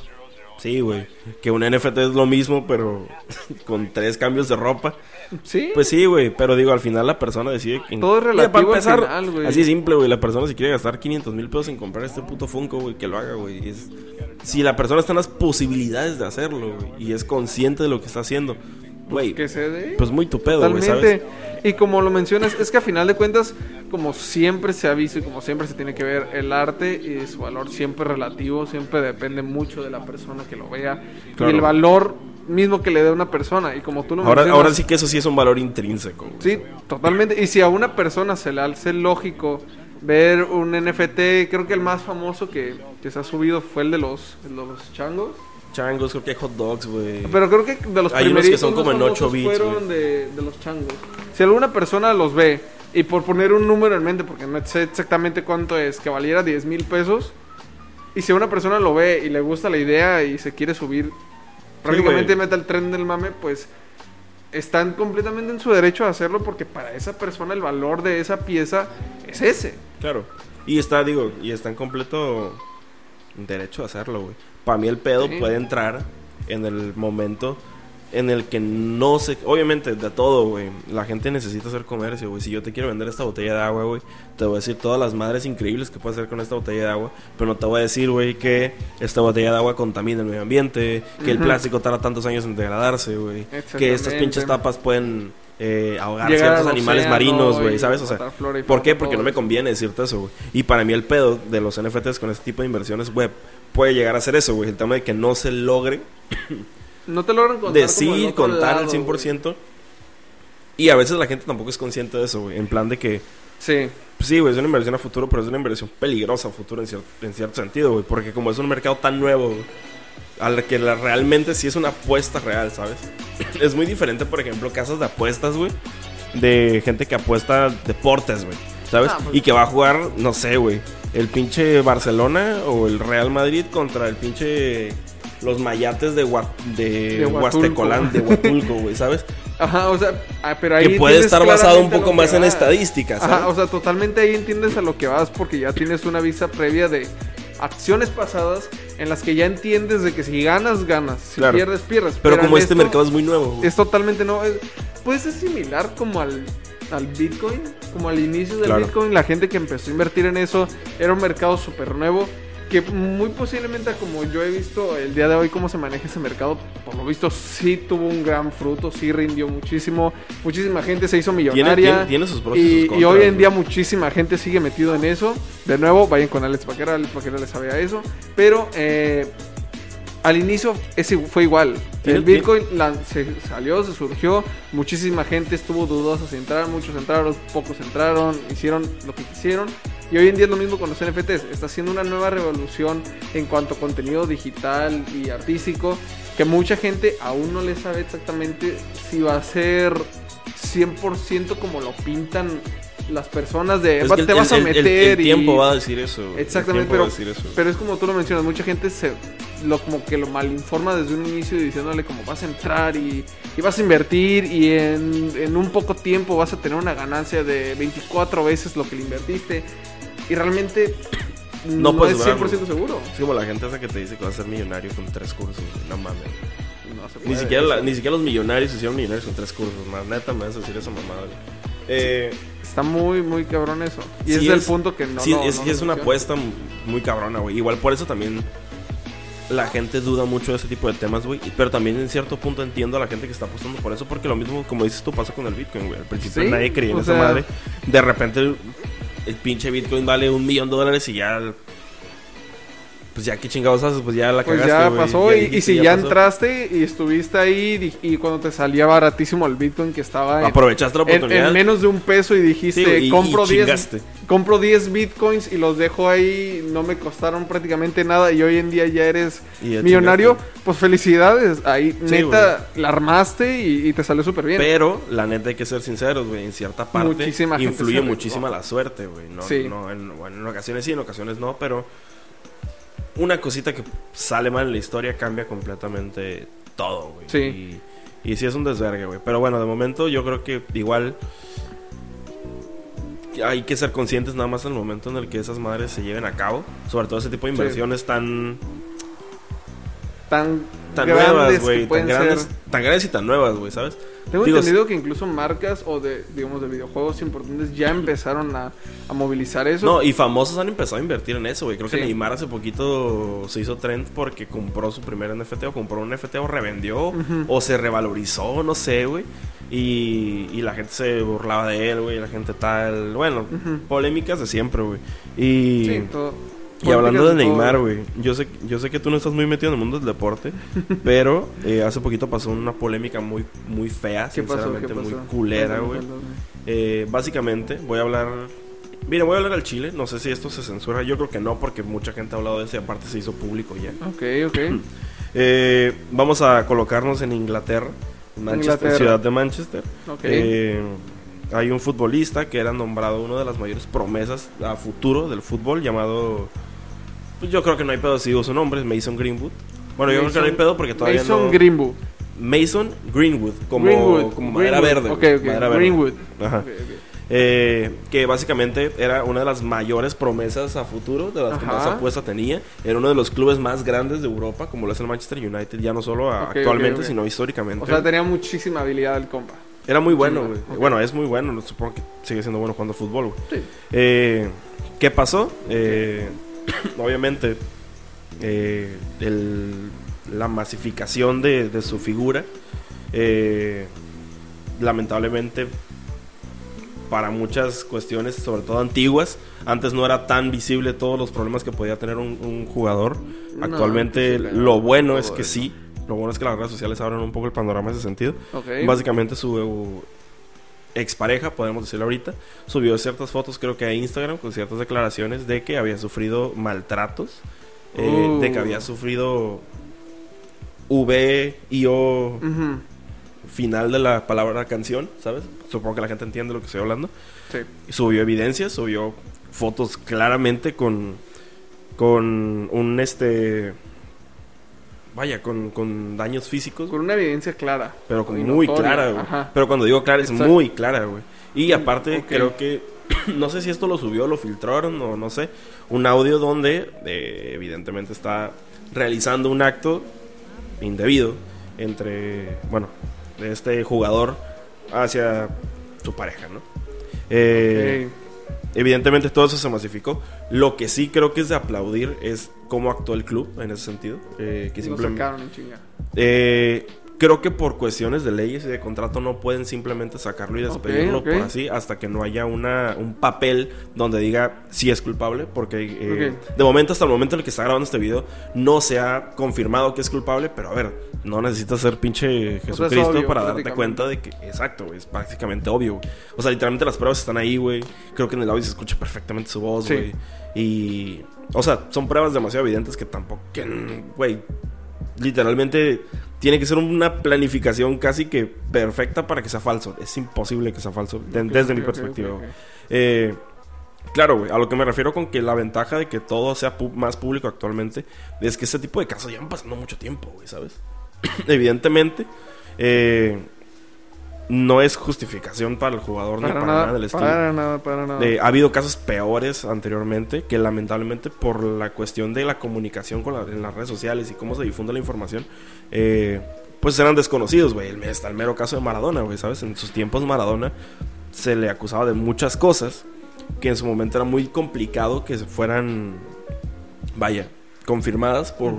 Sí, güey. Que un NFT es lo mismo, pero con tres cambios de ropa. Sí. Pues sí, güey. Pero digo, al final la persona decide. que- Todo es Mira, relativo al empezar, final, güey. Así simple, güey. La persona si quiere gastar 500 mil pesos en comprar este puto Funko, güey, que lo haga, güey. Es... Si la persona está en las posibilidades de hacerlo, güey, y es consciente de lo que está haciendo, güey, que se dé. pues muy tu pedo, güey, Totalmente. ¿sabes? Y como lo mencionas, es que a final de cuentas, como siempre se ha visto y como siempre se tiene que ver, el arte y su valor siempre relativo, siempre depende mucho de la persona que lo vea Claro. y el valor mismo que le dé a una persona. Y como tú lo Ahora, mencionas, ahora sí que eso sí es un valor intrínseco. güey. Sí, totalmente. Y si a una persona se le hace lógico ver un NFT, creo que el más famoso que, que se ha subido fue el de los, de los changos. Changos, creo que hay hot dogs, güey. Pero creo que de los Hay unos que son como en 8 famosos bits, fueron de, de los changos. Si alguna persona los ve, y por poner un número en mente, porque no sé exactamente cuánto es, que valiera 10 mil pesos, y si una persona lo ve y le gusta la idea y se quiere subir, prácticamente mete el tren del mame, pues están completamente en su derecho a hacerlo porque para esa persona el valor de esa pieza es ese. Claro. Y está, digo, y está en completo derecho a hacerlo, güey. Para mí el pedo Sí. puede entrar en el momento en el que no se... Obviamente, de todo, güey. La gente necesita hacer comercio, güey. Si yo te quiero vender esta botella de agua, güey, te voy a decir todas las madres increíbles que puedes hacer con esta botella de agua. Pero no te voy a decir, güey, que esta botella de agua contamina el medio ambiente, que el plástico tarda tantos años en degradarse, güey. Que estas pinches tapas pueden... eh, ahogar Llegar ciertos al animales océano marinos, güey, ¿sabes? O sea, ¿por qué? Porque no me conviene decirte eso, güey. Y para mí el pedo de los NFTs con este tipo de inversiones web puede llegar a ser eso, güey. El tema de que no se logre No te logran contar decir, contar al lado, 100%. Y a veces la gente tampoco es consciente de eso, güey. En plan de que, Sí. pues sí, güey, es una inversión a futuro, pero es una inversión peligrosa a futuro en, cier- en cierto sentido, güey. Porque como es un mercado tan nuevo, güey, al que la- realmente sí es una apuesta real, ¿sabes? es muy diferente, por ejemplo, casas de apuestas, güey. De gente que apuesta deportes, güey. ¿Sabes? Ah, pues- Y que va a jugar, no sé, güey. El pinche Barcelona o el Real Madrid contra el pinche los mayates de, Hua- de, De. Huastecolán, de Huatulco, güey, ¿sabes? Ajá, o sea, ah, pero ahí Que puede estar basado un a poco más en estadísticas, Ajá, o sea, totalmente ahí entiendes a lo que vas porque ya tienes una vista previa de acciones pasadas en las que ya entiendes de que si ganas, ganas, si Claro. pierdes, pierdes. Pero como este mercado es muy nuevo, es totalmente no, es- puede ser similar como al al Bitcoin, como al inicio del Claro. Bitcoin, la gente que empezó a invertir en eso era un mercado súper nuevo que muy posiblemente como yo he visto el día de hoy cómo se maneja ese mercado, por lo visto sí tuvo un gran fruto, sí rindió muchísimo, muchísima gente se hizo millonaria. tiene, tiene sus pros y, hoy en día muchísima gente sigue metido en eso. De nuevo, vayan con Alex Paquera, Alex Paquera le sabe a eso. Pero eh, al inicio ese fue igual. El Bitcoin la- se salió, se surgió. Muchísima gente estuvo dudosa si entrar. Muchos entraron, pocos entraron, hicieron lo que quisieron. Y hoy en día es lo mismo con los NFTs. Está haciendo una nueva revolución en cuanto a contenido digital y artístico. Que mucha gente aún no le sabe exactamente si va a ser 100% como lo pintan las personas de Es "Va- que el- te vas a el- el- meter el, y tiempo va a decir eso. El Exactamente, pero, eso. pero es como tú lo mencionas, mucha gente se lo como que lo malinforma desde un inicio diciéndole como vas a entrar y, y vas a invertir y en, en un poco tiempo vas a tener una ganancia de 24 veces lo que le invertiste y realmente no, No puedes es lograrlo. 100% seguro. Es como la gente esa que te dice que vas a ser millonario con tres cursos. No mames. No se Ni puede siquiera, la- ni siquiera los millonarios se hicieron millonarios con tres cursos. Más neta me vas a decir esa mamada. Eh, Está muy, muy cabrón eso. Y Sí ese es el es- punto que no. sí, no- es, no sí es una apuesta muy cabrona, güey. Igual por eso también la gente duda mucho de ese tipo de temas, güey. Pero también en cierto punto entiendo a la gente que está apostando por eso. Porque lo mismo, como dices tú, pasa con el Bitcoin, güey. Al principio Sí, nadie creía en o esa sea- madre. De repente el, pinche Bitcoin vale un millón de dólares y ya... Pues ya qué chingados haces, pues ya la Pues cagaste, ya güey. pasó. y, dijiste, si ya, entraste y estuviste ahí y cuando te salía baratísimo el Bitcoin que estaba en, Aprovechaste la oportunidad. en menos de un peso y dijiste, Sí, güey, y- compro, y 10, chingaste. compro 10 Bitcoins y los dejo ahí, no me costaron prácticamente nada y hoy en día ya eres ya millonario. chingaste. Pues felicidades. Ahí Sí, neta la armaste y, te salió súper bien. Pero la neta hay que ser sinceros, güey. En cierta parte Muchísima influye muchísima la suerte, güey. No, Sí. no, en, bueno, en ocasiones sí, en ocasiones no, pero una cosita que sale mal en la historia cambia completamente todo, güey. Sí. Y, y sí es un desvergue, güey. Pero bueno, de momento yo creo que igual hay que ser conscientes nada más en el momento en el que esas madres se lleven a cabo. Sobre todo ese tipo de Sí. inversiones tan, tan, tan nuevas, güey. Tan grandes, tan grandes y tan nuevas, güey, ¿sabes? Tengo Digo, entendido que incluso marcas o de, digamos, de videojuegos importantes ya empezaron a, a movilizar eso. No, y famosos han empezado a invertir en eso, güey. Creo que. Neymar hace poquito se hizo trend porque compró su primer NFT o compró un NFT o revendió o se revalorizó, no sé, güey. Y, y la gente se burlaba de él, güey. La gente tal. Bueno, polémicas de siempre, güey. Y, Sí, todo. Y hablando de Neymar, güey. Yo sé, yo sé que tú no estás muy metido en el mundo del deporte, pero eh, hace poquito pasó una polémica muy, muy fea, ¿Qué pasó? sinceramente, ¿Qué muy culera, güey. Eh, básicamente, voy a hablar. Mira, voy a hablar al Chile. No sé si esto se censura. Yo creo que no, porque mucha gente ha hablado de eso y aparte se hizo público ya. Ok, ok. Eh, vamos a colocarnos en Inglaterra, Manchester, Inglaterra. ciudad de Manchester. Hay un futbolista que era nombrado uno de las mayores promesas a futuro del fútbol llamado. Pues yo creo que no hay pedo si digo su nombre, es Mason Greenwood. Bueno, yo creo que no hay pedo porque todavía Mason no. Greenwood. Mason Greenwood, como, Greenwood. como madera Greenwood. verde. Ok, güey, ok. madera verde. Greenwood. Ajá. Eh, que básicamente era una de las mayores promesas a futuro, de las que más apuesta tenía. Era uno de los clubes más grandes de Europa, como lo es el Manchester United, ya no solo a- actualmente, sino históricamente. O sea, tenía muchísima habilidad el compa. Era muy bueno, güey. Bueno, es muy bueno, supongo que sigue siendo bueno jugando fútbol, güey. Sí. Eh, ¿Qué pasó? Eh, obviamente, eh, el- la masificación de, de su figura, eh, lamentablemente, para muchas cuestiones, sobre todo antiguas, antes no era tan visible todos los problemas que podía tener un, un jugador. No, Actualmente, pues lo bueno es que sí. Lo bueno es que las redes sociales abren un poco el panorama en ese sentido. Básicamente su expareja, podemos decirlo ahorita, subió ciertas fotos, creo que a Instagram, con ciertas declaraciones de que había sufrido maltratos, eh, Uh. de que había sufrido V y O final de la palabra canción, ¿sabes? Supongo que la gente entiende lo que estoy hablando. Sí. Subió evidencias, subió fotos claramente con con un este vaya, con, con daños físicos, Con una evidencia clara. pero con muy notoria, clara, güey. Ajá. Pero cuando digo clara, es Exacto. muy clara, güey. Y aparte, creo que, no sé si esto lo subió, lo filtraron o no sé, un audio donde eh, evidentemente está realizando un acto indebido entre, bueno, de este jugador hacia su pareja, ¿no? Eh. Evidentemente todo eso se masificó. Lo que sí creo que es de aplaudir es cómo actuó el club en ese sentido. eh, que Lo simplemente... sacaron en chinga. Eh, creo que por cuestiones de leyes y de contrato no pueden simplemente sacarlo y despedirlo por así hasta que no haya una, un papel donde diga si es culpable. Porque eh, de momento, hasta el momento en el que está grabando este video, no se ha confirmado que es culpable. Pero a ver, no necesitas ser pinche Jesucristo obvio, para darte cuenta de que, exacto, es prácticamente obvio. güey. O sea, literalmente las pruebas están ahí, güey. Creo que en el audio se escucha perfectamente su voz, Sí. güey. Y, o sea, son pruebas demasiado evidentes que tampoco, güey, literalmente tiene que ser una planificación casi que perfecta para que sea falso. Es imposible que sea falso, desde mi perspectiva. Eh, claro, güey, a lo que me refiero con que la ventaja de que todo sea más público actualmente es que este tipo de casos llevan pasando mucho tiempo, güey, ¿sabes? Evidentemente, eh, no es justificación para el jugador ni Para nada, nada, del estilo. para nada, para nada. Eh, ha habido casos peores anteriormente que lamentablemente por la cuestión de la comunicación con la- en las redes sociales y cómo se difunde la información, eh, pues eran desconocidos, güey. El, está el mero caso de Maradona, güey, ¿sabes? En sus tiempos Maradona se le acusaba de muchas cosas que en su momento era muy complicado que se fueran, vaya, confirmadas por.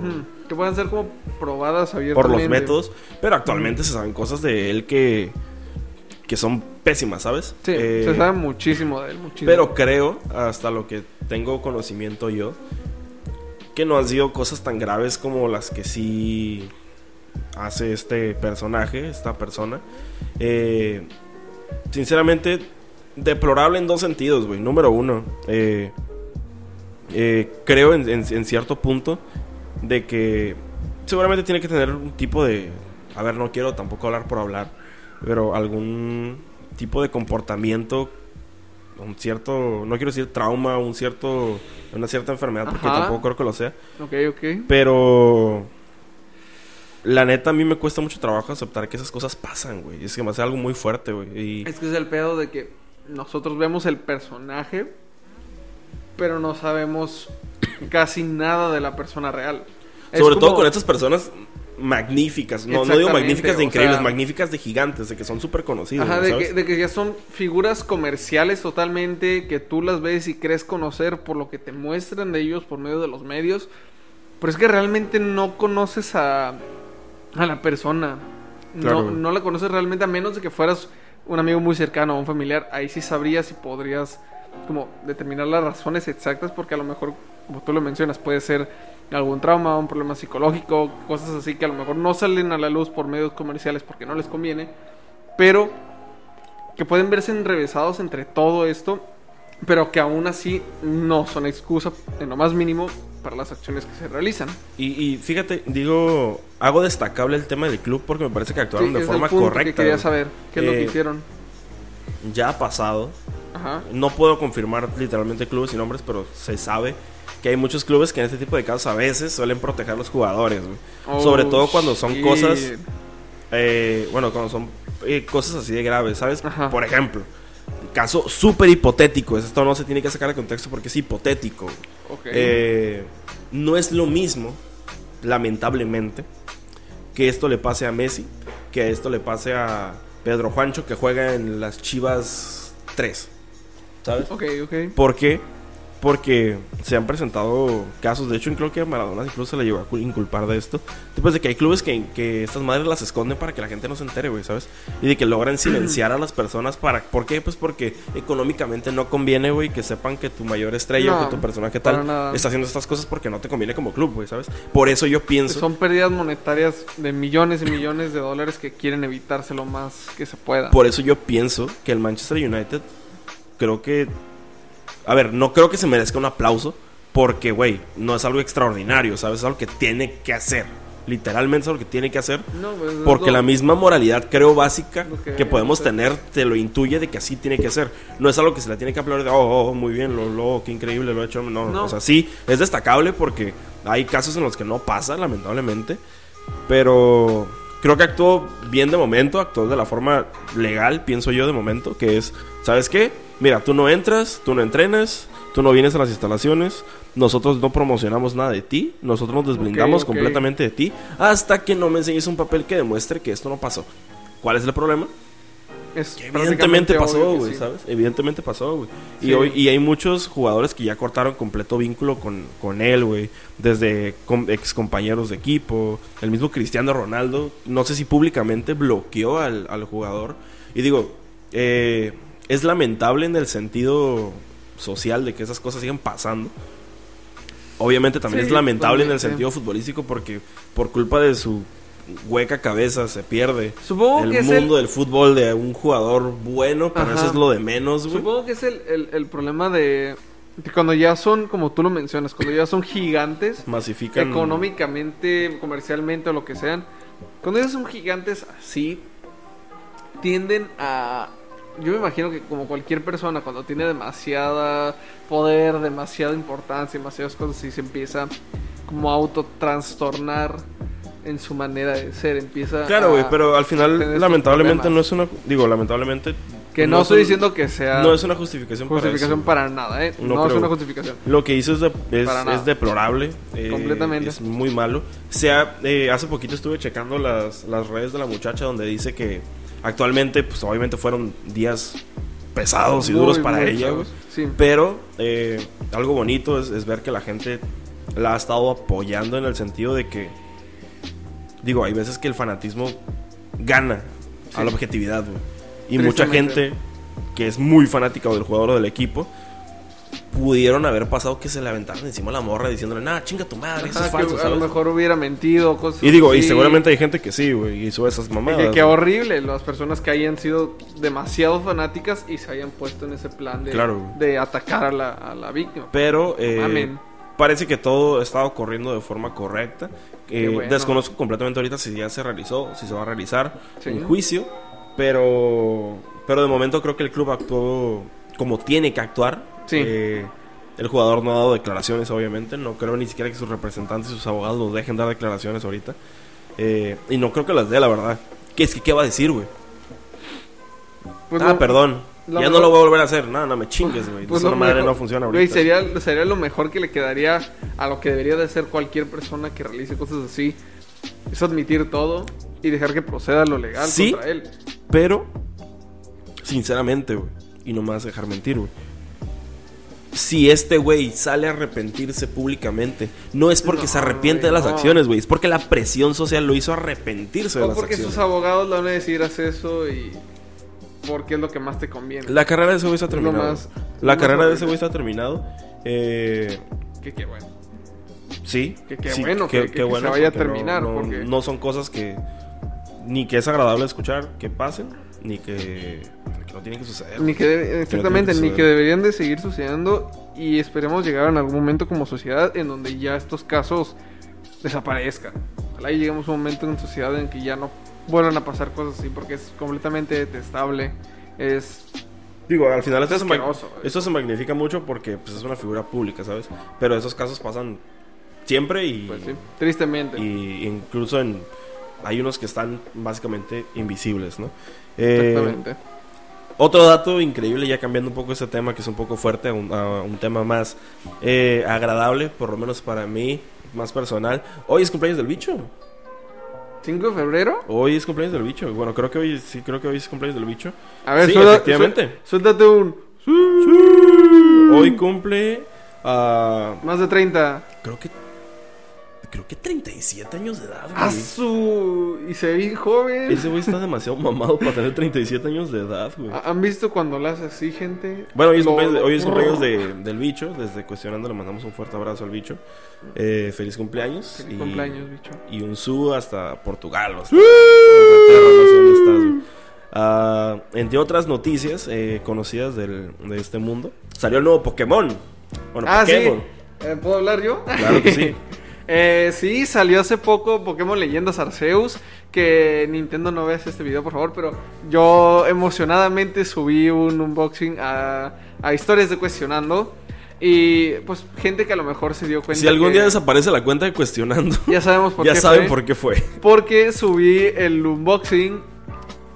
Que puedan ser como probadas por abiertamente. los métodos, pero actualmente se saben cosas de él que, que son pésimas, ¿sabes? Sí, Eh, se sabe muchísimo de él, muchísimo. pero creo, hasta lo que tengo conocimiento yo, que no han sido cosas tan graves como las que sí hace este personaje, esta persona. Eh, sinceramente, deplorable en dos sentidos, güey. Número uno, eh, eh, creo en, en- en cierto punto de que seguramente tiene que tener un tipo de... A ver, no quiero tampoco hablar por hablar, pero algún tipo de comportamiento un cierto, no quiero decir trauma, un cierto, una cierta enfermedad, porque Ajá. tampoco creo que lo sea. Ok, ok. Pero la neta a mí me cuesta mucho trabajo aceptar que esas cosas pasan, güey. Es que me hace algo muy fuerte, güey. Y Es que es el pedo de que nosotros vemos el personaje, pero no sabemos casi nada de la persona real. Sobre todo con estas personas magníficas, no, no digo magníficas de o increíbles, sea- magníficas de gigantes, de que son súper conocidos, Ajá, de que, de que ya son figuras comerciales totalmente, que tú las ves y crees conocer por lo que te muestran de ellos por medio de los medios. Pero es que realmente no conoces a, a la persona. Claro, no, no la conoces realmente a menos de que fueras un amigo muy cercano o un familiar. Ahí sí sabrías y podrías como determinar las razones exactas porque a lo mejor, como tú lo mencionas, puede ser algún trauma, un problema psicológico, cosas así que a lo mejor no salen a la luz por medios comerciales porque no les conviene, pero que pueden verse enrevesados entre todo esto, pero que aún así no son excusa en lo más mínimo para las acciones que se realizan. Y, y fíjate, digo, hago destacable el tema del club porque me parece que actuaron Sí, de es el forma punto correcta. Que quería saber qué es lo que Eh, hicieron. Ya ha pasado, Ajá. No puedo confirmar literalmente clubes y nombres, pero se sabe que hay muchos clubes que en este tipo de casos a veces suelen proteger a los jugadores, güey. Oh, Sobre todo cuando son shit. cosas, eh, bueno, cuando son eh, cosas así de graves, ¿sabes? Ajá. Por ejemplo, caso súper hipotético, esto no se tiene que sacar de contexto porque es hipotético. Eh, no es lo mismo, lamentablemente, que esto le pase a Messi, que esto le pase a Pedro Juancho, que juega en las Chivas 3. ¿Sabes? ok, ok. ¿Por qué? Porque se han presentado casos, de hecho creo que a Maradona incluso se le llegó a cul- inculpar de esto, después de que hay clubes que, que estas madres las esconden para que la gente no se entere, güey, ¿sabes? Y de que logran silenciar a las personas para... ¿Por qué? Pues porque económicamente no conviene, güey, que sepan que tu mayor estrella o que tu personaje tal nada. está haciendo estas cosas porque no te conviene como club, güey, ¿sabes? Por eso yo pienso... Son pérdidas monetarias de millones y millones de dólares que quieren evitarse lo más que se pueda. Por eso yo pienso que el Manchester United creo que... A ver, no creo que se merezca un aplauso porque, güey, no es algo extraordinario, ¿sabes? Es algo que tiene que hacer. Literalmente es algo que tiene que hacer. No, pues, es Porque la misma moralidad, creo, básica que, que podemos tener, te lo intuye de que así tiene que ser. No es algo que se le tiene que aplaudir de, oh, oh, muy bien, lo, lo, qué increíble lo ha hecho. No, No. o sea, sí, es destacable porque hay casos en los que no pasa, lamentablemente. Pero creo que actuó bien de momento, actuó de la forma legal, pienso yo de momento, que es, ¿sabes qué? Mira, tú no entras, tú no entrenas, tú no vienes a las instalaciones, nosotros no promocionamos nada de ti, nosotros nos desblindamos completamente de ti, hasta que no me enseñes un papel que demuestre que esto no pasó. ¿Cuál es el problema? Es Que evidentemente pasó, güey, sí. ¿sabes? Evidentemente pasó, güey. Y, hoy, y hay muchos jugadores que ya cortaron completo vínculo con, con él, güey. Desde com- ex compañeros de equipo. El mismo Cristiano Ronaldo, no sé si públicamente bloqueó al, al jugador. Y digo, eh, es lamentable en el sentido social de que esas cosas sigan pasando. Obviamente también Sí, es lamentable en el sentido futbolístico porque por culpa de su hueca cabeza se pierde Supongo el que mundo el, del fútbol de un jugador bueno, pero Ajá. eso es lo de menos, güey. supongo que es el, el, el problema de, de cuando ya son, como tú lo mencionas, cuando ya son gigantes, Masifican. económicamente, comercialmente o lo que sean, cuando ya son gigantes así, tienden a... Yo me imagino que como cualquier persona, cuando tiene demasiada poder, demasiada importancia, demasiadas cosas, y se empieza como a autotrastornar en su manera de ser, empieza Claro, güey, pero al final, lamentablemente, no es una. Digo, lamentablemente. Que no, es estoy un- diciendo que sea No es una justificación, para justificación eso. para, nada, ¿eh? No No, es creo. una justificación. Lo que hizo es, de- es, Para es deplorable. eh, Completamente. Es muy malo. Sea, eh, hace poquito estuve checando las, las redes de la muchacha donde dice que actualmente, pues obviamente fueron días pesados y Muy, duros para ella, güey. chavos, Sí. Pero eh, algo bonito es, es ver que la gente la ha estado apoyando en el sentido de que, digo, hay veces que el fanatismo gana a la objetividad, güey. Y mucha gente que es muy fanática del jugador o del equipo, pudieron haber pasado que se le aventaron encima a la morra diciéndole, nah, chinga tu madre, eso Ajá, es falso, que a lo ¿sabes? mejor hubiera mentido, cosas Y digo, y así. seguramente hay gente que sí, güey, hizo esas Y mamadas. que, qué güey. horrible las personas que hayan sido demasiado fanáticas y se hayan puesto en ese plan de, Claro, güey. de atacar a la, a la víctima. Pero eh, Mamen. parece que todo está ocurriendo de forma correcta. Qué Eh, bueno. Desconozco completamente ahorita si ya se realizó, si se va a realizar Sí. un juicio, pero pero de momento creo que el club actuó como tiene que actuar. Sí. Eh, el jugador no ha dado declaraciones, obviamente. No creo ni siquiera que sus representantes y sus abogados los dejen dar declaraciones ahorita. Eh, y no creo que las dé, la verdad. ¿Qué es que qué va a decir, güey? Pues ah, lo- perdón. ya no mejor- lo voy a volver a hacer. No, no me chingues, güey. pues Esa lo madre mejor- no funciona ahorita. Güey, sería, sería lo mejor que le quedaría a lo que debería de hacer cualquier persona que realice cosas así. Es admitir todo y dejar que proceda lo legal Sí. contra él. Pero, sinceramente, güey, y no me vas a dejar mentir, güey. Si este güey sale a arrepentirse públicamente, no es porque No, se arrepiente de las no. acciones, güey. Es porque la presión social lo hizo arrepentirse de O las porque acciones. sus abogados le van a decir haz eso y porque es lo que más te conviene. La carrera de ese güey está terminada. más- la más carrera de ese güey está terminado. Eh, Que qué bueno. sí. Que qué sí, bueno que- que se bueno, vaya a porque terminar, No, porque- no son cosas que ni que es agradable escuchar que pasen, ni que, que no tienen que suceder. Ni que debe- exactamente, que ni que deberían de seguir sucediendo y esperemos llegar en algún momento como sociedad en donde ya estos casos desaparezcan. Ojalá y lleguemos a un momento en sociedad en que ya no vuelvan a pasar cosas así porque es completamente detestable. Es Digo, al final esto, Es se, esto se magnifica mucho porque pues, es una figura pública, ¿sabes? Pero esos casos pasan siempre y, pues sí, tristemente. y incluso en hay unos que están básicamente invisibles, ¿no? Eh, Exactamente. otro dato increíble, ya cambiando un poco ese tema que es un poco fuerte, a un, a un tema más eh, agradable, por lo menos para mí, más personal. Hoy es cumpleaños del bicho. 5 de febrero. Hoy es cumpleaños del bicho. Bueno, creo que hoy sí, creo que hoy es cumpleaños del bicho. A ver, Sí, suelta- efectivamente. suéltate un Hoy cumple ah, más de 30. creo que creo que 37 años de edad, ¡Ah, güey. su! Y se ve bien joven. Ese güey está demasiado mamado para tener 37 años de edad, güey. ¿Ha- ¿Han visto cuando lo hace así, gente? Bueno, hoy es Lo- cumpleaños, de, hoy es cumpleaños de- del bicho. Desde Cuestionando le mandamos un fuerte abrazo al bicho. Eh, feliz cumpleaños. Feliz y, cumpleaños, bicho. Y un su hasta Portugal. o hasta Inglaterra, no sé dónde estás, güey. Ah, entre otras noticias eh, conocidas del- de este mundo, salió el nuevo Pokémon. Bueno, Ah, sí. Pokémon. Eh, ¿Puedo hablar yo? Claro que sí. Eh, sí, salió hace poco Pokémon Leyendas Arceus. Que Nintendo no veas este video, por favor. Pero yo emocionadamente subí un unboxing a, a historias de Cuestionando. Y pues gente que a lo mejor se dio cuenta. Si algún día desaparece la cuenta de cuestionando, Ya sabemos por ya qué. saben fue. por qué fue. Porque subí el unboxing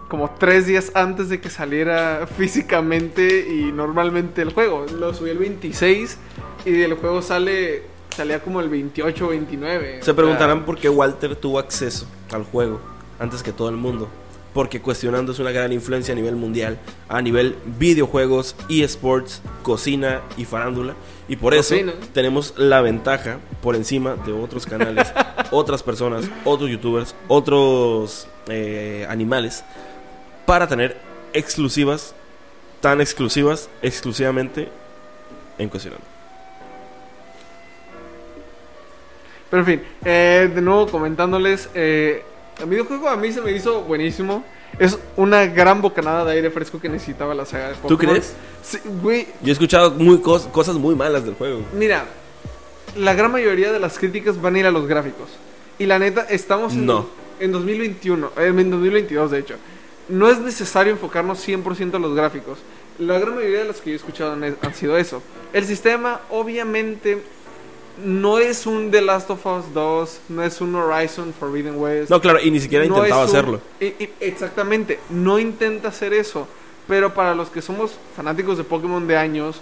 como tres días antes de que saliera físicamente y normalmente el juego. Lo subí el 26 y el juego sale salía como el 28 o 29. Se preguntarán por qué Walter tuvo acceso al juego antes que todo el mundo. Porque Cuestionando es una gran influencia a nivel mundial, a nivel videojuegos, eSports, cocina y farándula. Y por eso Cocina. tenemos la ventaja por encima de otros canales, otras personas, otros youtubers, otros eh, animales, para tener exclusivas, tan exclusivas, exclusivamente en Cuestionando. Pero en fin, eh, de nuevo comentándoles, eh, el videojuego a mí se me hizo buenísimo. Es una gran bocanada de aire fresco que necesitaba la saga de Pokémon. crees? Sí, güey, Yo he escuchado muy cos- cosas muy malas del juego. Mira, la gran mayoría de las críticas van a ir a los gráficos. Y la neta, estamos en, No. en 2021, eh, en 2022 de hecho. No es necesario enfocarnos 100% en los gráficos. La gran mayoría de las que yo he escuchado han sido eso. El sistema obviamente no es un The Last of Us 2, no es un Horizon Forbidden West. No, claro, y ni siquiera intentaba un- hacerlo. exactamente, no intenta hacer eso. Pero para los que somos fanáticos de Pokémon de años,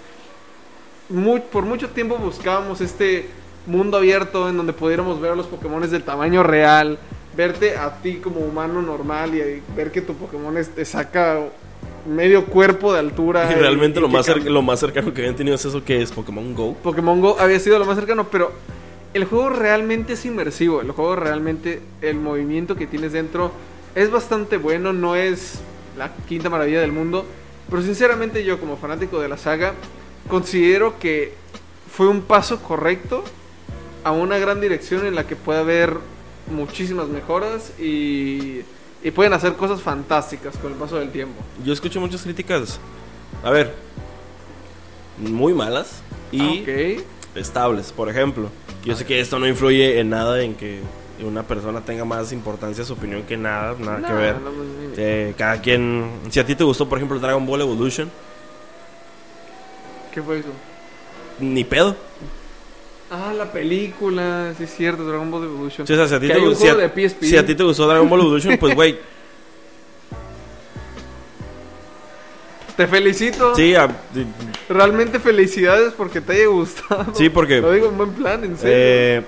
mu- por mucho tiempo buscábamos este mundo abierto en donde pudiéramos ver a los Pokémon del tamaño real, verte a ti como humano normal y, y ver que tu Pokémon es- te saca medio cuerpo de altura. Y realmente y lo más, lo más cercano que habían tenido es eso que es Pokémon Go. Pokémon Go había sido lo más cercano, pero el juego realmente es inmersivo. El juego realmente, el movimiento que tienes dentro es bastante bueno. No es la quinta maravilla del mundo. Pero sinceramente yo como fanático de la saga, considero que fue un paso correcto a una gran dirección en la que puede haber muchísimas mejoras y, y pueden hacer cosas fantásticas con el paso del tiempo. Yo escucho muchas críticas, a ver, muy malas y Ok. estables. Por ejemplo, yo sé que esto no influye en nada en que una persona tenga más importancia su opinión que nada, nada que ver. no, no. Eh, cada quien, si a ti te gustó, por ejemplo, Dragon Ball Evolution, ¿Qué fue eso? ni pedo. Ah, la película, sí es cierto, Dragon Ball Evolution. Sí, o sea, si a ti te si a- si a ti gustó Dragon Ball Evolution, pues güey, Te felicito. sí, a- Realmente felicidades porque te haya gustado. sí, porque Lo digo en buen plan, en serio. Eh,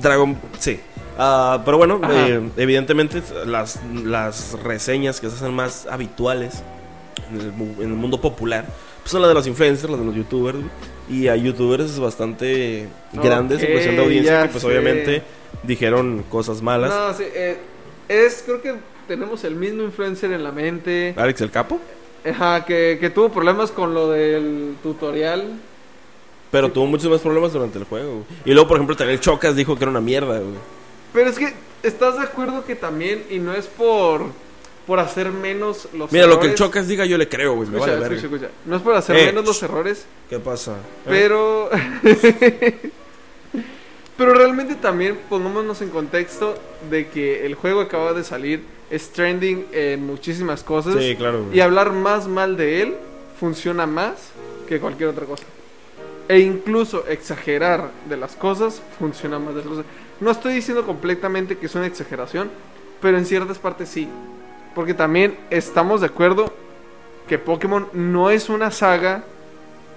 Dragon, sí. Ah, pero bueno, eh, evidentemente las, las reseñas que se hacen más habituales en el, en el mundo popular pues son las de los influencers, las de los youtubers. Y hay youtubers bastante grandes en cuestión de audiencia que pues sé. obviamente dijeron cosas malas. no, sí, eh, es, creo que tenemos el mismo influencer en la mente. Alex el Capo, Ajá, que, que tuvo problemas con lo del tutorial. pero tuvo muchos más problemas durante el juego. Y luego, por ejemplo, también el Chocas dijo que era una mierda. güey. Pero es que, ¿estás de acuerdo que también, y no es por, por hacer menos los Mira, lo que el? Chocas diga yo le creo, güey. Me Escucha, vale escucha, verga. escucha. No es por hacer Eh, menos los errores, ¿Qué pasa? ¿Eh? Pero. Pero realmente también pongámonos en contexto de que el juego acaba de salir, es trending en muchísimas cosas. Sí, claro. güey. Y hablar más mal de él funciona más que cualquier otra cosa. E incluso exagerar de las cosas funciona más de las cosas. No estoy diciendo completamente que es una exageración, pero en ciertas partes sí. Porque también estamos de acuerdo que Pokémon no es una saga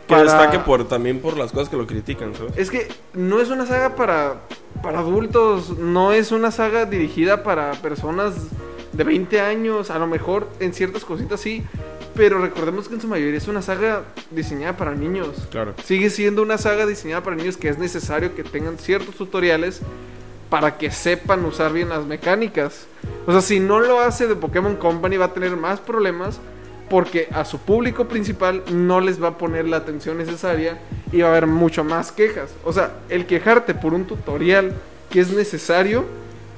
Que para- destaque por, también por las cosas que lo critican, ¿sabes? Es que no es una saga para, para adultos, no es una saga dirigida para personas de 20 años, a lo mejor en ciertas cositas sí, pero recordemos que en su mayoría es una saga diseñada para niños. Claro. Sigue siendo una saga diseñada para niños que es necesario que tengan ciertos tutoriales para que sepan usar bien las mecánicas. O sea, si no lo hace de Pokémon Company va a tener más problemas porque a su público principal no les va a poner la atención necesaria y va a haber mucho más quejas. O sea, el quejarte por un tutorial que es necesario,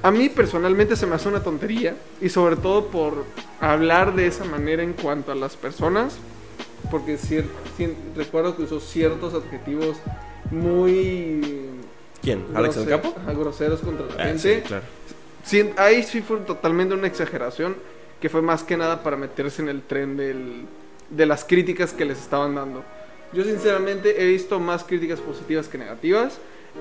a mí personalmente se me hace una tontería y sobre todo por hablar de esa manera en cuanto a las personas, porque cien- recuerdo que usó ciertos adjetivos muy ¿Quién? ¿Alex el grose- Capo? ajá, groseros contra la Ah, gente. sí, claro. Sí, ahí sí fue totalmente una exageración, que fue más que nada para meterse en el tren del, de las críticas que les estaban dando. Yo sinceramente he visto más críticas positivas que negativas.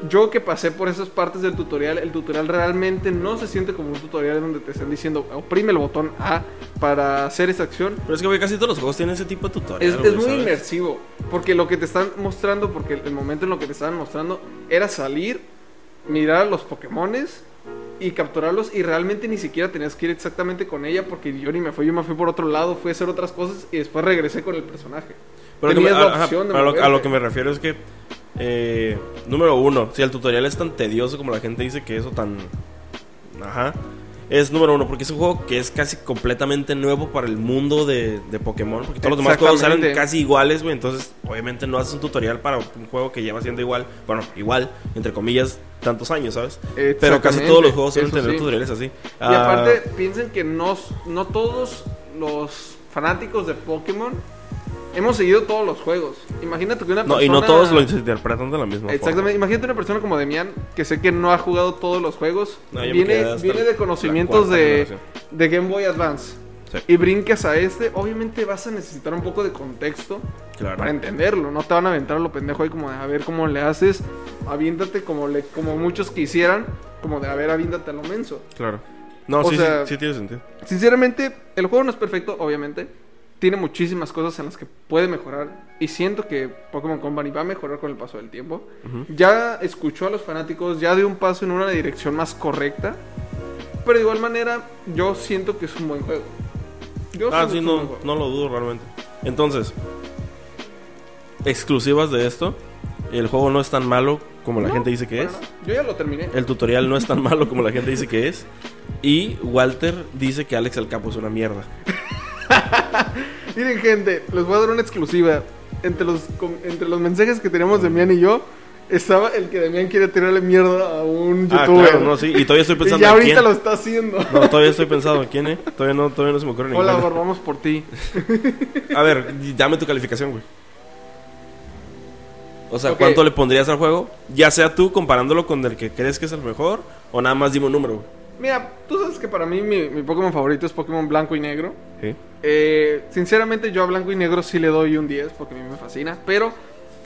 Yo que pasé por esas partes del tutorial, el tutorial realmente no se siente como un tutorial donde te están diciendo oprime el botón A para hacer esa acción. Pero es que, casi todos los juegos tienen ese tipo de tutorial. Es, muy ¿sabes? inmersivo, porque lo que te están mostrando, porque el momento en lo que te estaban mostrando era salir, mirar a los Pokémones y capturarlos y realmente ni siquiera tenías que ir exactamente con ella porque yo ni me fui, yo me fui por otro lado, fui a hacer otras cosas y después regresé con el personaje. Pero que me- a, lo, a moverte. lo que me refiero es que, eh, número uno, si el tutorial es tan tedioso como la gente dice que eso tan... Ajá. Es número uno, porque es un juego que es casi completamente nuevo para el mundo de, de Pokémon. Porque todos los demás juegos salen casi iguales, güey. Entonces, obviamente no haces un tutorial para un juego que lleva siendo igual. Bueno, igual, entre comillas, tantos años, ¿sabes? Pero casi todos los juegos suelen tener sí. tutoriales así. Y Ah, aparte, piensen que no, no todos los fanáticos de Pokémon hemos seguido todos los juegos. Imagínate que una persona... No, y no todos lo interpretan de la misma Exactamente, forma. imagínate una persona como Demian que sé que no ha jugado todos los juegos, No, viene, viene de conocimientos de, de Game Boy Advance Sí. y brincas a este, obviamente vas a necesitar un poco de contexto Claro. para entenderlo, no te van a aventar a lo pendejo ahí como de a ver cómo le haces, aviéntate como, le, como muchos quisieran, como de a ver, aviéntate a lo menso. Claro. No, sí, sea- sí, sí tiene sentido. Sinceramente, el juego no es perfecto, obviamente. Tiene muchísimas cosas en las que puede mejorar. Y siento que Pokémon Company va a mejorar con el paso del tiempo. Ujú. Ya escuchó a los fanáticos, ya dio un paso en una dirección más correcta. Pero de igual manera, yo siento que es un buen juego. Yo Ah, sí, no, juego. no lo dudo realmente. Entonces, exclusivas de esto. El juego no es tan malo como la No, gente dice que es. nada. Yo ya lo terminé. El tutorial no es tan malo como la gente dice que es. Y Walter dice que Alex el Capo es una mierda. Miren, gente, les voy a dar una exclusiva. Entre los, entre los mensajes que tenemos Demian y yo, estaba el que Demian quiere tirarle mierda a un Ah, youtuber. claro, no, sí. Y todavía estoy y pensando ya en ahorita quién. lo está haciendo. No, todavía estoy pensando en quién, ¿eh? Todavía no, todavía no se me ocurre Hola, ninguno. vamos por ti. A ver, dame tu calificación, güey. O sea. ¿cuánto le pondrías al juego? Ya sea tú comparándolo con el que crees que es el mejor, o nada más dime un número, güey. Mira, tú sabes que para mí mi, mi Pokémon favorito es Pokémon blanco y negro. ¿Sí? Eh, sinceramente yo a blanco y negro sí le doy un 10 porque a mí me fascina. Pero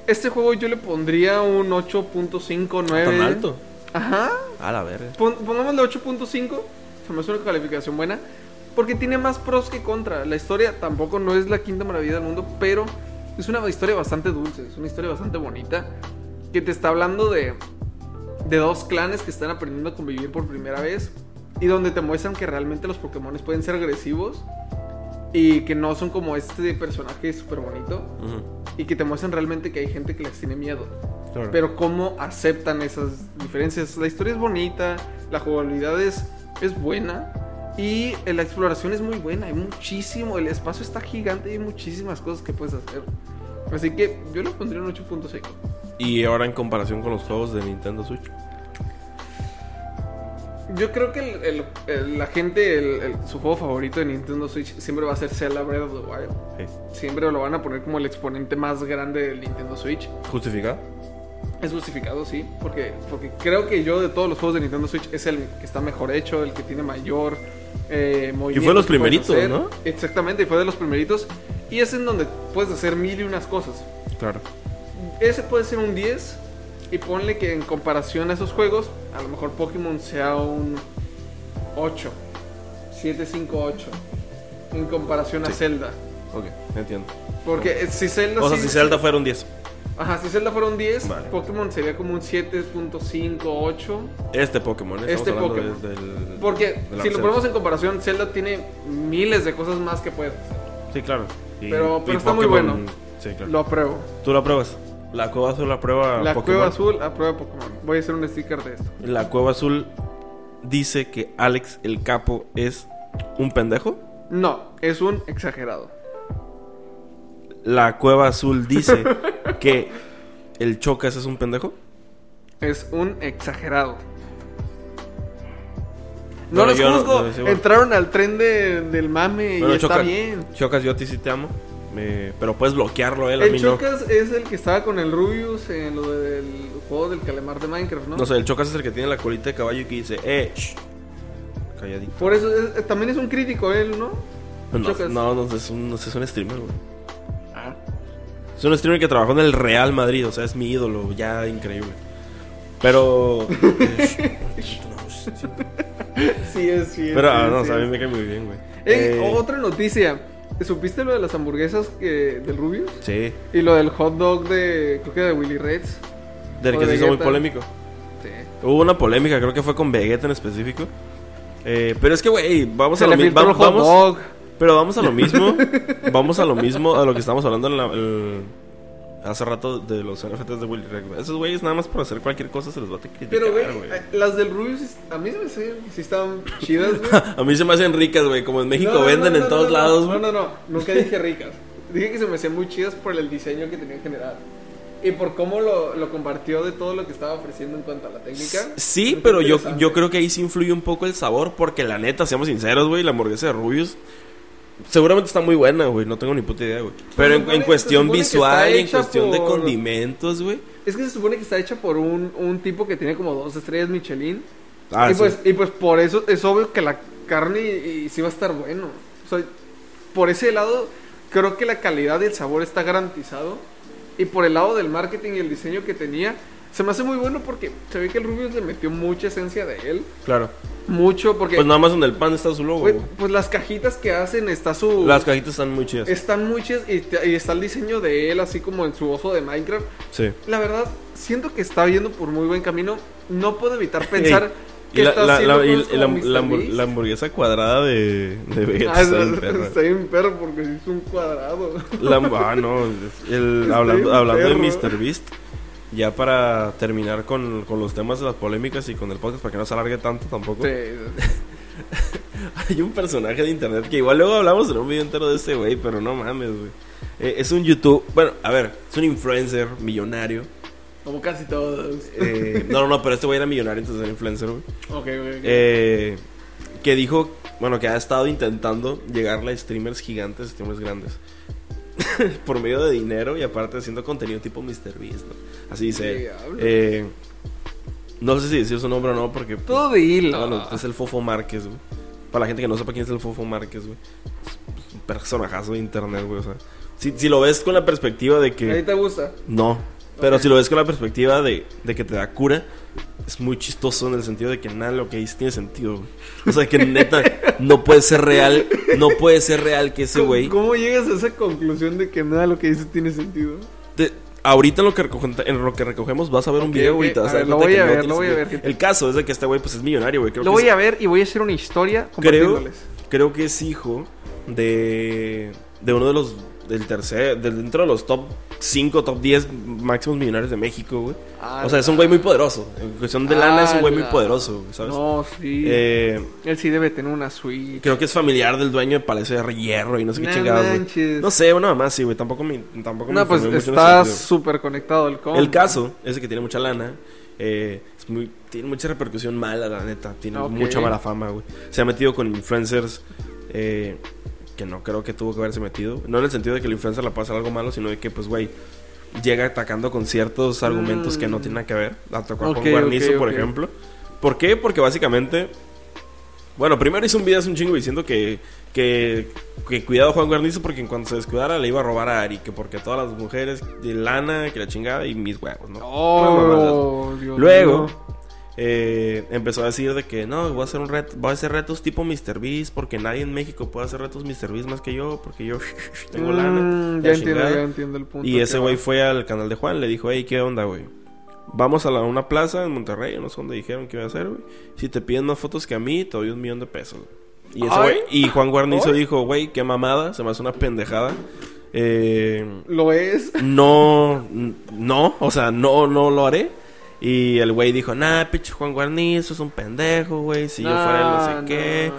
este juego yo le pondría un 8.5, 9. ¿Tan alto? Ajá. A la verga. Pon- pongámosle 8.5. Se me hace una calificación buena. Porque tiene más pros que contra. La historia tampoco no es la quinta maravilla del mundo, pero es una historia bastante dulce. Es una historia bastante bonita. Que te está hablando de, de dos clanes que están aprendiendo a convivir por primera vez. Y donde te muestran que realmente los Pokémon pueden ser agresivos. Y que no son como este personaje súper bonito. Y que te muestran realmente que hay gente que les tiene miedo claro. pero cómo aceptan esas diferencias. La historia es bonita, la jugabilidad es, es buena y eh, la exploración es muy buena. Hay muchísimo, el espacio está gigante y hay muchísimas cosas que puedes hacer. Así que yo le pondría un 8.5. Y ahora en comparación con los juegos de Nintendo Switch. Yo creo que el- el- el- la gente, su juego favorito de Nintendo Switch siempre va a ser Zelda Breath of the Wild. Sí. Siempre lo van a poner como el exponente más grande del Nintendo Switch. ¿Justificado? Es justificado, sí, porque, porque creo que yo de todos los juegos de Nintendo Switch es el que está mejor hecho, el que tiene mayor eh, movimiento. fue de los primeritos, hacer. ¿no? Exactamente, y fue de los primeritos. Y es en donde puedes hacer mil y unas cosas. Claro. Ese puede ser un 10 y ponle que en comparación a esos juegos, a lo mejor Pokémon sea un 8, 7, 5, 8. En comparación a Sí. Zelda. Ok, entiendo. Porque eh, si Zelda... O sea, sí- si Zelda fuera un 10. Ajá, si Zelda fuera un 10, Vale. Pokémon sería como un 7.5, 8. Este Pokémon, ¿eh? Este Pokémon. de- del- Porque del si lo ponemos en comparación, Zelda tiene miles de cosas más que puedes hacer. Sí, claro. Y- Pero- pero y está muy Pokémon- bueno. Sí, claro. Lo apruebo. ¿Tú lo apruebas? La cueva azul aprueba La Pokémon. cueva azul aprueba Pokémon. Voy a hacer un sticker de esto. La cueva azul dice que Alex el capo es un pendejo. No, es un exagerado. La cueva azul dice que el Chocas es un pendejo. Es un exagerado. No Bueno, los no- juzgo. no, sí, bueno. Entraron al tren de- del mame y está bien. Chocas, yo a ti sí te amo. Me- Pero puedes bloquearlo él, a El mí no. Chocas es el que estaba con el Rubius en lo del juego del calamar de Minecraft, ¿no? No sé, el Chocas es el que tiene la colita de caballo y que dice, eh, shh, calladito. Por eso es- también es un crítico él, ¿no? No, no, no, es un, no es un streamer, güey. Ah. Es un streamer que trabajó en el Real Madrid, o sea, es mi ídolo, ya increíble. Pero. Sí es, sí es. Pero, sí ah, es, no, o sí sea, a mí me cae muy bien, güey. Eh, Eh, Otra noticia. ¿Supiste lo de las hamburguesas que, del Rubius? Sí, Y lo del hot dog de, creo que de Willy Reds. del que de se hizo muy polémico. Sí. Hubo una polémica, creo que fue con Vegeta en específico. Eh, pero es que, güey, vamos Se a lo mismo. Vamos, pero vamos a lo mismo. vamos a lo mismo, a lo que estábamos hablando en la- el- hace rato de los NFTs de Willy Rex. Esos güeyes nada más por hacer cualquier cosa se les va a criticar, Pero, güey, eh, las del Rubius, a mí se me que sí estaban chidas, güey. A mí se me hacen ricas, güey. Como en México No, no, venden no, en todos lados, No, no, no, nunca dije ricas. Dije que se me hacían muy chidas por el diseño que tenía en general. Y por cómo lo, lo compartió de todo lo que estaba ofreciendo en cuanto a la técnica. Sí, pero yo, yo creo que ahí sí influye un poco el sabor. Porque la neta, seamos sinceros, güey, la hamburguesa de Rubius. Seguramente está muy buena, güey. No tengo ni puta idea, güey. Pero en, en cuestión visual, en cuestión de por- condimentos, güey. Es que se supone que está hecha por un, un tipo que tiene como dos estrellas Michelin. Ah, y, sí. pues, y pues por eso es obvio que la carne y, y sí va a estar bueno. O sea, por ese lado, creo que la calidad y el sabor está garantizado. Y por el lado del marketing y el diseño que tenía, se me hace muy bueno porque se ve que el Rubius le metió mucha esencia de él. Claro. Mucho, porque Pues nada más en el pan está su logo, güey. pues las cajitas que hacen está su... Las cajitas están muy chidas. Están muy chidas y, está el diseño de él, así como en su oso de Minecraft. Sí. La verdad, siento que está yendo por muy buen camino. No puedo evitar pensar que la, está la- haciendo la- y la- hamburguesa cuadrada de, de Vegeta Ah, está bien está, bien perro porque es un cuadrado. Ah, no. el- hablando hablando de perro. Mr. Beast, ya para terminar con, con los temas de las polémicas y con el podcast, para que no se alargue tanto tampoco. Sí. Hay un personaje de internet que igual luego hablamos en un video entero de este güey, pero no mames, güey. Eh, es un YouTube, bueno, a ver, es un influencer millonario. Como casi todos. Eh, no, no, no, pero este güey era millonario, entonces era influencer, güey. Ok, ok, ok. Eh, que dijo, bueno, que ha estado intentando llegarle a streamers gigantes, streamers grandes. por medio de dinero y aparte haciendo contenido tipo MrBeast, ¿no? Así dice. Eh, no sé si decir su nombre o no, porque... pues, Todo dilo. bueno, es el Fofo Márquez, güey. Para la gente que no sepa quién es el Fofo Márquez, güey. Es un personajazo de internet, güey. O sea, si, si lo ves con la perspectiva de que... ¿Ahí te gusta? No. Pero si lo ves con la perspectiva de, de que te da cura, es muy chistoso en el sentido de que nada de lo que dice tiene sentido. güey. O sea, que neta, no puede ser real. No puede ser real que ese ¿Cómo, güey. ¿Cómo llegas a esa conclusión de que nada de lo que dices tiene sentido? te- Ahorita en lo, que recogen- en lo que recogemos vas a ver un video, ok. güey. y te vas A dar ver, lo voy a ver, lo voy a ver. El caso es de que este güey pues es millonario, güey. Creo Lo que voy es- a ver y voy a hacer una historia creo, creo que es hijo de, de uno de los del tercer, del, dentro de los top 5, top 10 máximos millonarios de México, güey. Ah, o sea, es un güey muy poderoso. En cuestión de lana es un güey muy Ala. poderoso, güey, ¿sabes? No, sí. Eh, Él sí debe tener una suite. creo que es familiar del dueño de Palacio de Hierro y no sé qué No chingados, güey. No sé, una mamá sí, güey. Tampoco me, tampoco me No, pues mucho en está súper conectado el combo. El caso es que tiene mucha lana. eh, es muy, tiene mucha repercusión mala, la neta. Tiene mucha mala fama, güey. Se ha metido con influencers eh, que no creo que tuvo que haberse metido. No en el sentido de que el influencer la pasa algo malo, sino de que, pues, güey, llega atacando con ciertos argumentos que no tienen nada que ver. Atacó a Ok, Juan Guarnizo, por ejemplo. ¿Por qué? Porque básicamente. Bueno, primero hizo un video hace un chingo diciendo que, que, que cuidado Juan Guarnizo porque en cuanto se descuidara le iba a robar a Ari, que porque todas las mujeres de lana, que la chingada y mis huevos, ¿no? Oh, Dios Luego mío. Eh, empezó a decir de que no, voy a hacer un reto, voy a hacer retos tipo MrBeast porque nadie en México puede hacer retos MrBeast más que yo porque yo tengo Mm, lana. Ya entiendo, ya entiendo el punto. Y ese güey fue al canal de Juan, le dijo, hey, ¿qué onda, güey? Vamos a la- una plaza en Monterrey, no sé dónde dijeron que iba a hacer, güey. Si te piden más fotos que a mí, te doy un millón de pesos. güey". Y ese Ay. güey, y Juan Guarnizo Ay. dijo, güey, qué mamada, se me hace una pendejada. Eh, Lo es. no, no, o sea, no, no lo haré. Y el güey dijo, nah, pinche Juan Guarnizo es un pendejo, güey, si yo fuera no sé No, qué.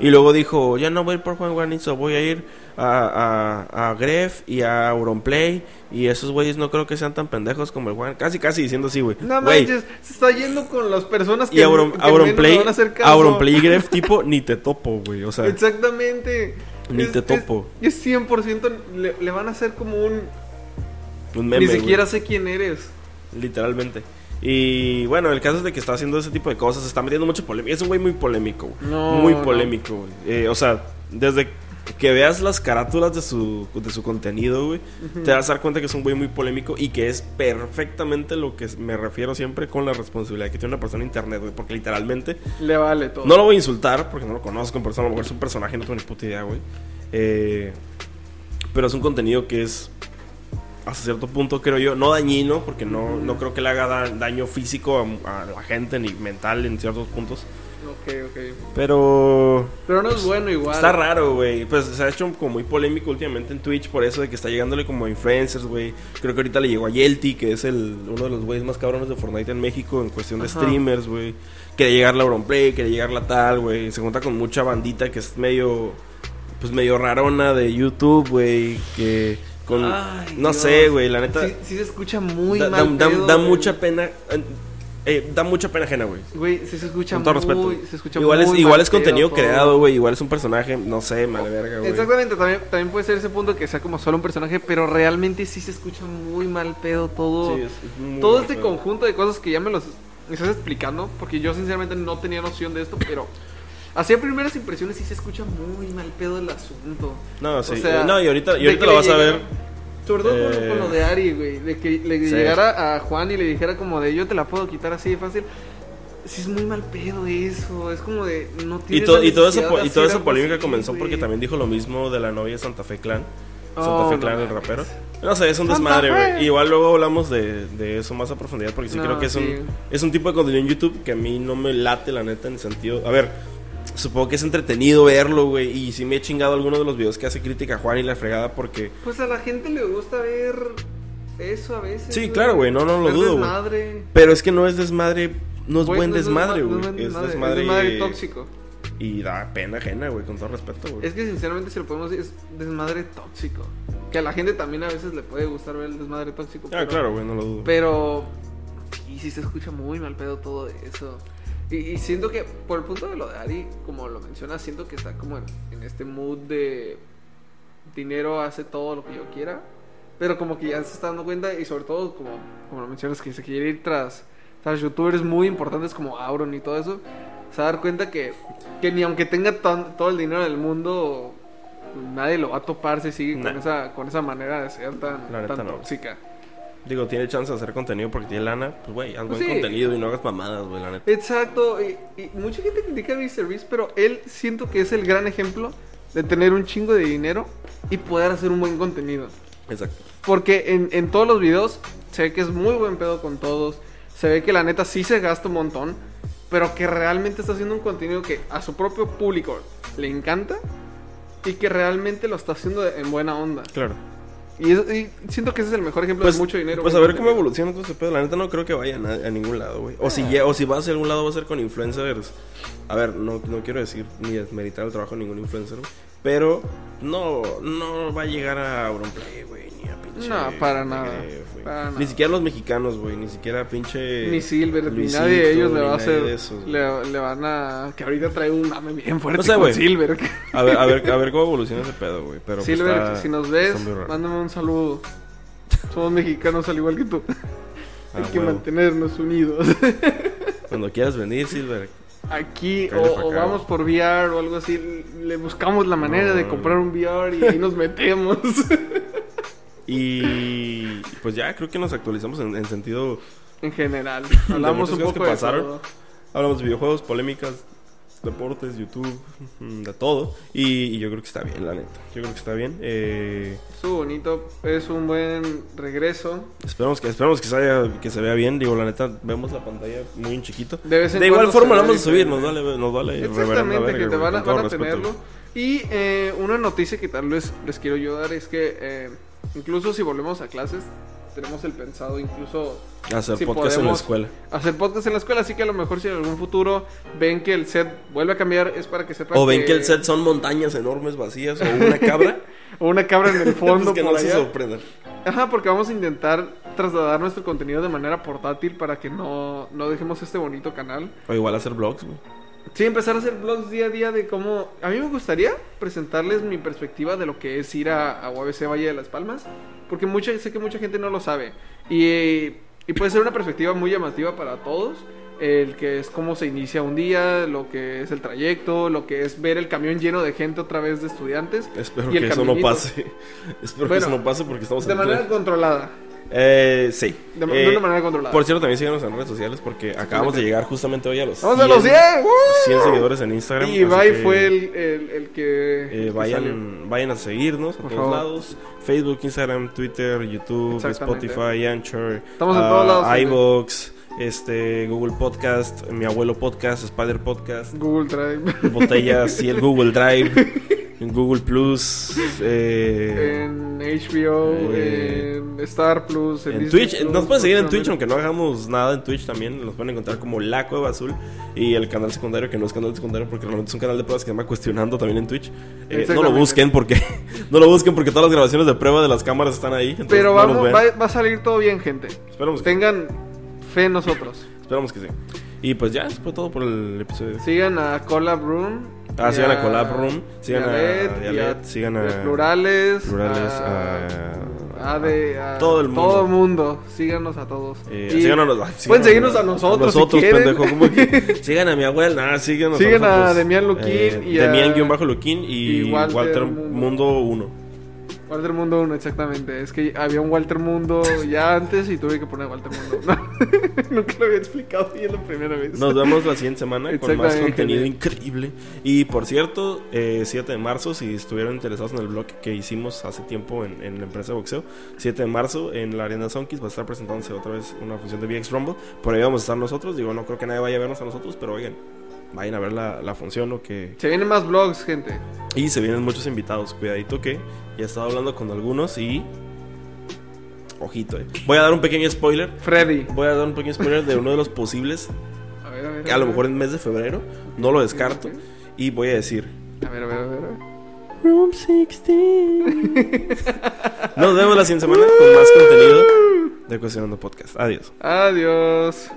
Y luego dijo, ya no voy a ir por Juan Guarnizo, voy a ir a, a, a Gref y a Auronplay. Y esos güeyes no creo que sean tan pendejos como el Juan. Casi, casi diciendo así, güey. No Güey, manches, se está yendo con las personas que, Y Auron, que Auronplay, van a hacer caso. Auronplay y Gref, tipo, ni te topo, güey. O sea, Exactamente. Ni te topo. Es, es 100% le, le van a hacer como un... un meme, ni güey. siquiera sé quién eres. Literalmente. Y bueno, el caso es de que está haciendo ese tipo de cosas, se está metiendo mucho polémica. Es un güey muy polémico, güey. No, muy polémico, güey. Eh, o sea, desde que veas las carátulas de su, de su contenido, güey, te vas a dar cuenta que es un güey muy polémico y que es perfectamente lo que me refiero siempre con la responsabilidad que tiene una persona en internet, güey, porque literalmente Le vale todo. no lo voy a insultar porque no lo conozco en persona, a lo mejor es un personaje, no tengo ni puta idea, güey. Eh, pero es un contenido que es hasta cierto punto, creo yo, no dañino, porque no, no creo que le haga da- daño físico a, a la gente ni mental en ciertos puntos. Ok, ok. Pero Pero no es bueno igual. Está raro, güey. Pues se ha hecho como muy polémico últimamente en Twitch por eso de que está llegándole como a influencers, güey. Creo que ahorita le llegó a Yelty, que es el, uno de los güeyes más cabrones de Fortnite en México en cuestión de Ajá. streamers, güey. Quiere llegar la Auronplay, quiere llegar la tal, güey. Se junta con mucha bandita que es medio, pues medio rarona de YouTube, güey. Que con, Ay, no Dios. sé, güey, la neta. Sí, sí se escucha muy da, mal. da- da- pedo, da güey. mucha pena. eh, eh, da mucha pena ajena, güey. Güey, sí se escucha Con todo muy. respeto. Se escucha igual es, muy igual mal es contenido todo. creado, güey. Igual es un personaje, no sé, mal verga, güey. Exactamente, también, también puede ser ese punto que sea como solo un personaje, pero realmente sí se escucha muy mal pedo todo. Sí, es- es muy todo este pedo. conjunto de cosas que ya me los me estás explicando, porque yo sinceramente no tenía noción de esto, pero así a primeras impresiones sí se escucha muy mal pedo el asunto. No, sí. O sea, no, y ahorita, y ahorita lo vas a llegara- ver. Sobre todo Eh, con, lo de Ari, güey, de que le Sí. llegara a Juan y le dijera como de yo te la puedo quitar así de fácil. Sí es muy mal pedo eso, es como de no Y, tienes to- y todo eso, y toda esa polémica comenzó porque güey. también dijo lo mismo de la novia Santa Fe Clan. Santa Oh, Fe no Clan, el mames. rapero. No sé, es un desmadre, güey. Igual luego hablamos de, de eso más a profundidad porque sí No, creo que es, sí. un, es un tipo de contenido en YouTube que a mí no me late, la neta, en el sentido... A ver, supongo que es entretenido verlo, güey. Y sí me he chingado algunos de los videos que hace crítica Juan y la fregada porque... Pues a la gente le gusta ver eso a veces. Sí, claro, güey, no, no lo Ver dudo, güey. desmadre. Pero es que no es desmadre... No es Güey, buen no es desmadre, no güey. es Es desmadre. Es tóxico. Y da pena ajena, güey, con todo respeto, güey. Es que sinceramente si lo podemos decir es desmadre tóxico. Que a la gente también a veces le puede gustar ver el desmadre tóxico. Ah, pero- claro, güey, no lo dudo. Pero sí, sí se escucha muy mal pedo todo eso. Y, y siento que por el punto de lo de Ari, como lo mencionas, siento que está como en, en este mood de dinero hace todo lo que yo quiera. Pero como que ya se está dando cuenta y sobre todo como, como lo mencionas que se quiere ir tras, tras youtubers muy importantes como Auron y todo eso. Se va a dar cuenta que, que ni aunque tenga tan- todo el dinero del mundo, nadie lo va a topar si sigue con, esa, con esa manera de ser tan, tan no. Digo, tiene chance de hacer contenido porque tiene lana. Pues, güey, haz buen sí. contenido y no hagas mamadas, güey, la neta. Exacto, y, y mucha gente critica a pero él siento que es el gran ejemplo de tener un chingo de dinero y poder hacer un buen contenido. Exacto. Porque en, en todos los videos se ve que es muy buen pedo con todos, se ve que la neta sí se gasta un montón, pero que realmente está haciendo un contenido que a su propio público le encanta y que realmente lo está haciendo en buena onda. Claro. Y, es- y siento que ese es el mejor ejemplo Pues, de mucho dinero. pues a ver cómo evoluciona todo ese pedo. La neta no creo que vaya a, ningún lado, güey. O, si, lle- o si va hacia algún lado va a ser con influencers. A ver, no, no quiero decir ni desmeritar el trabajo de ningún influencer, güey. Pero no, no va a llegar a Auronplay, güey. Ni a pinche... No, para nada, para nada. Ni siquiera los mexicanos, güey. Ni siquiera pinche... Ni Silver, ni Luisito, nadie de ellos le ni va a hacer. esos, le, le van a. Que ahorita trae un mame bien fuerte No sé, con. Silver. A ver, a ver, a ver cómo evoluciona ese pedo, güey. Pero pues, Silver, está- si nos ves, mándame un saludo. Somos mexicanos al igual que tú. Hay Ah, que huevo. mantenernos unidos. Cuando quieras venir, Silver. Aquí, o, vamos por VR o algo así. Le buscamos la manera No, de comprar un VR y ahí nos metemos. Y pues ya creo que nos actualizamos en, en sentido. en general. Hablamos un poco que de pasaron. todo. Hablamos de videojuegos, polémicas, deportes, YouTube, mm, de todo. Y, y yo creo que está bien, la neta. Yo creo que está bien. Eh, Estuvo bonito. Es un buen regreso. esperamos que esperamos que se, haya- que se vea bien. Digo, la neta, vemos la pantalla muy en chiquito. De de igual forma la vamos a subir, nos vale, nos vale Exactamente, verga, que te van a, van a tenerlo. Y eh, una noticia que tal vez les quiero yo dar es que eh, incluso si volvemos a clases, tenemos el pensado incluso Hacer si podcast en la escuela. hacer podcast en la escuela, así que a lo mejor si en algún futuro ven que el set vuelve a cambiar es para que sepan O ven que el set son montañas enormes vacías o una cabra. o una cabra en el fondo pues que por no se allá. sorprendan. Ajá, porque vamos a intentar trasladar nuestro contenido de manera portátil para que no, no dejemos este bonito canal. O igual hacer vlogs, güey. Sí, empezar a hacer vlogs día a día de cómo... A mí me gustaría presentarles mi perspectiva de lo que es ir a, a UABC Valle de las Palmas, porque mucha, sé que mucha gente no lo sabe. Y, y puede ser una perspectiva muy llamativa para todos, el que es cómo se inicia un día, lo que es el trayecto, lo que es ver el camión lleno de gente otra vez de estudiantes. Espero y el que eso no pase. Espero Bueno, que eso no pase porque estamos De en manera controlada. Eh, sí. De, de Eh, una manera controlada. Por cierto, también síganos en redes sociales porque acabamos de llegar justamente hoy a los ¡Vamos a los 100! ¡Woo! 100 seguidores en Instagram. Y Ibai fue el, el, el que. eh, vayan, vayan a seguirnos a Por todos favor. lados. Facebook, Instagram, Twitter, YouTube. Spotify, Anchor. Estamos en ah, todos lados, gente. iVoox, este, Google Podcast, mi abuelo podcast, Spider Podcast, Google Drive. Botellas y el Google Drive, en Google Plus, eh, en HBO, eh, en Star Plus, En Disney Twitch, Plus, nos pueden seguir en Twitch, aunque no hagamos nada en Twitch también. Nos pueden encontrar como La Cueva Azul y el canal secundario, que no es canal secundario porque realmente es un canal de pruebas que se llama Cuestionando también en Twitch. Eh, no lo busquen porque no lo busquen porque todas las grabaciones de prueba de las cámaras están ahí. Pero vamos, va, va a salir todo bien, gente. Esperamos, que, Tengan fe en nosotros. esperamos que sí. Y pues ya, eso fue todo por el episodio. Sigan a Collab Room. Ah, y sigan a Collab Room, sigan y a y Dialet, sigan a Plurales. Plurales, a, a- a de- a todo el mundo. Todo mundo. Síganos a todos. Eh, Y síganos, ay, pueden síganos seguirnos a nosotros. si nosotros, quieren. pendejo. ¿cómo que? Sigan a mi abuela. Nah, síganos Sigan a nosotros. Demian Luquín y a- Demian-Luquín y, y Walter Walter, Mundo. Mundo 1. Walter Mundo 1, exactamente. Es que había un Walter Mundo ya antes y tuve que poner Walter Mundo. No, nunca lo había explicado bien la primera vez. Nos vemos la siguiente semana con más contenido increíble. Y por cierto, eh, 7 de marzo, si estuvieron interesados en el blog que hicimos hace tiempo en, en la empresa de boxeo, 7 de marzo en la Arena Sonkis va a estar presentándose otra vez una función de VX Rumble. Por ahí vamos a estar nosotros. Digo, no creo que nadie vaya a vernos a nosotros, pero oigan, vayan a ver la, la función o que Se vienen más vlogs, gente. Y se vienen muchos invitados. Cuidadito que ya he estado hablando con algunos y. Ojito, eh. Voy a dar un pequeño spoiler. Freddy. Voy a dar un pequeño spoiler de uno de los posibles. A ver, a ver. A lo mejor en mes de febrero. No lo descarto. Y voy a decir. A ver, a ver, a ver. Room 16. Nos vemos la siguiente semana con más contenido de Cuestionando Podcast. Adiós. Adiós.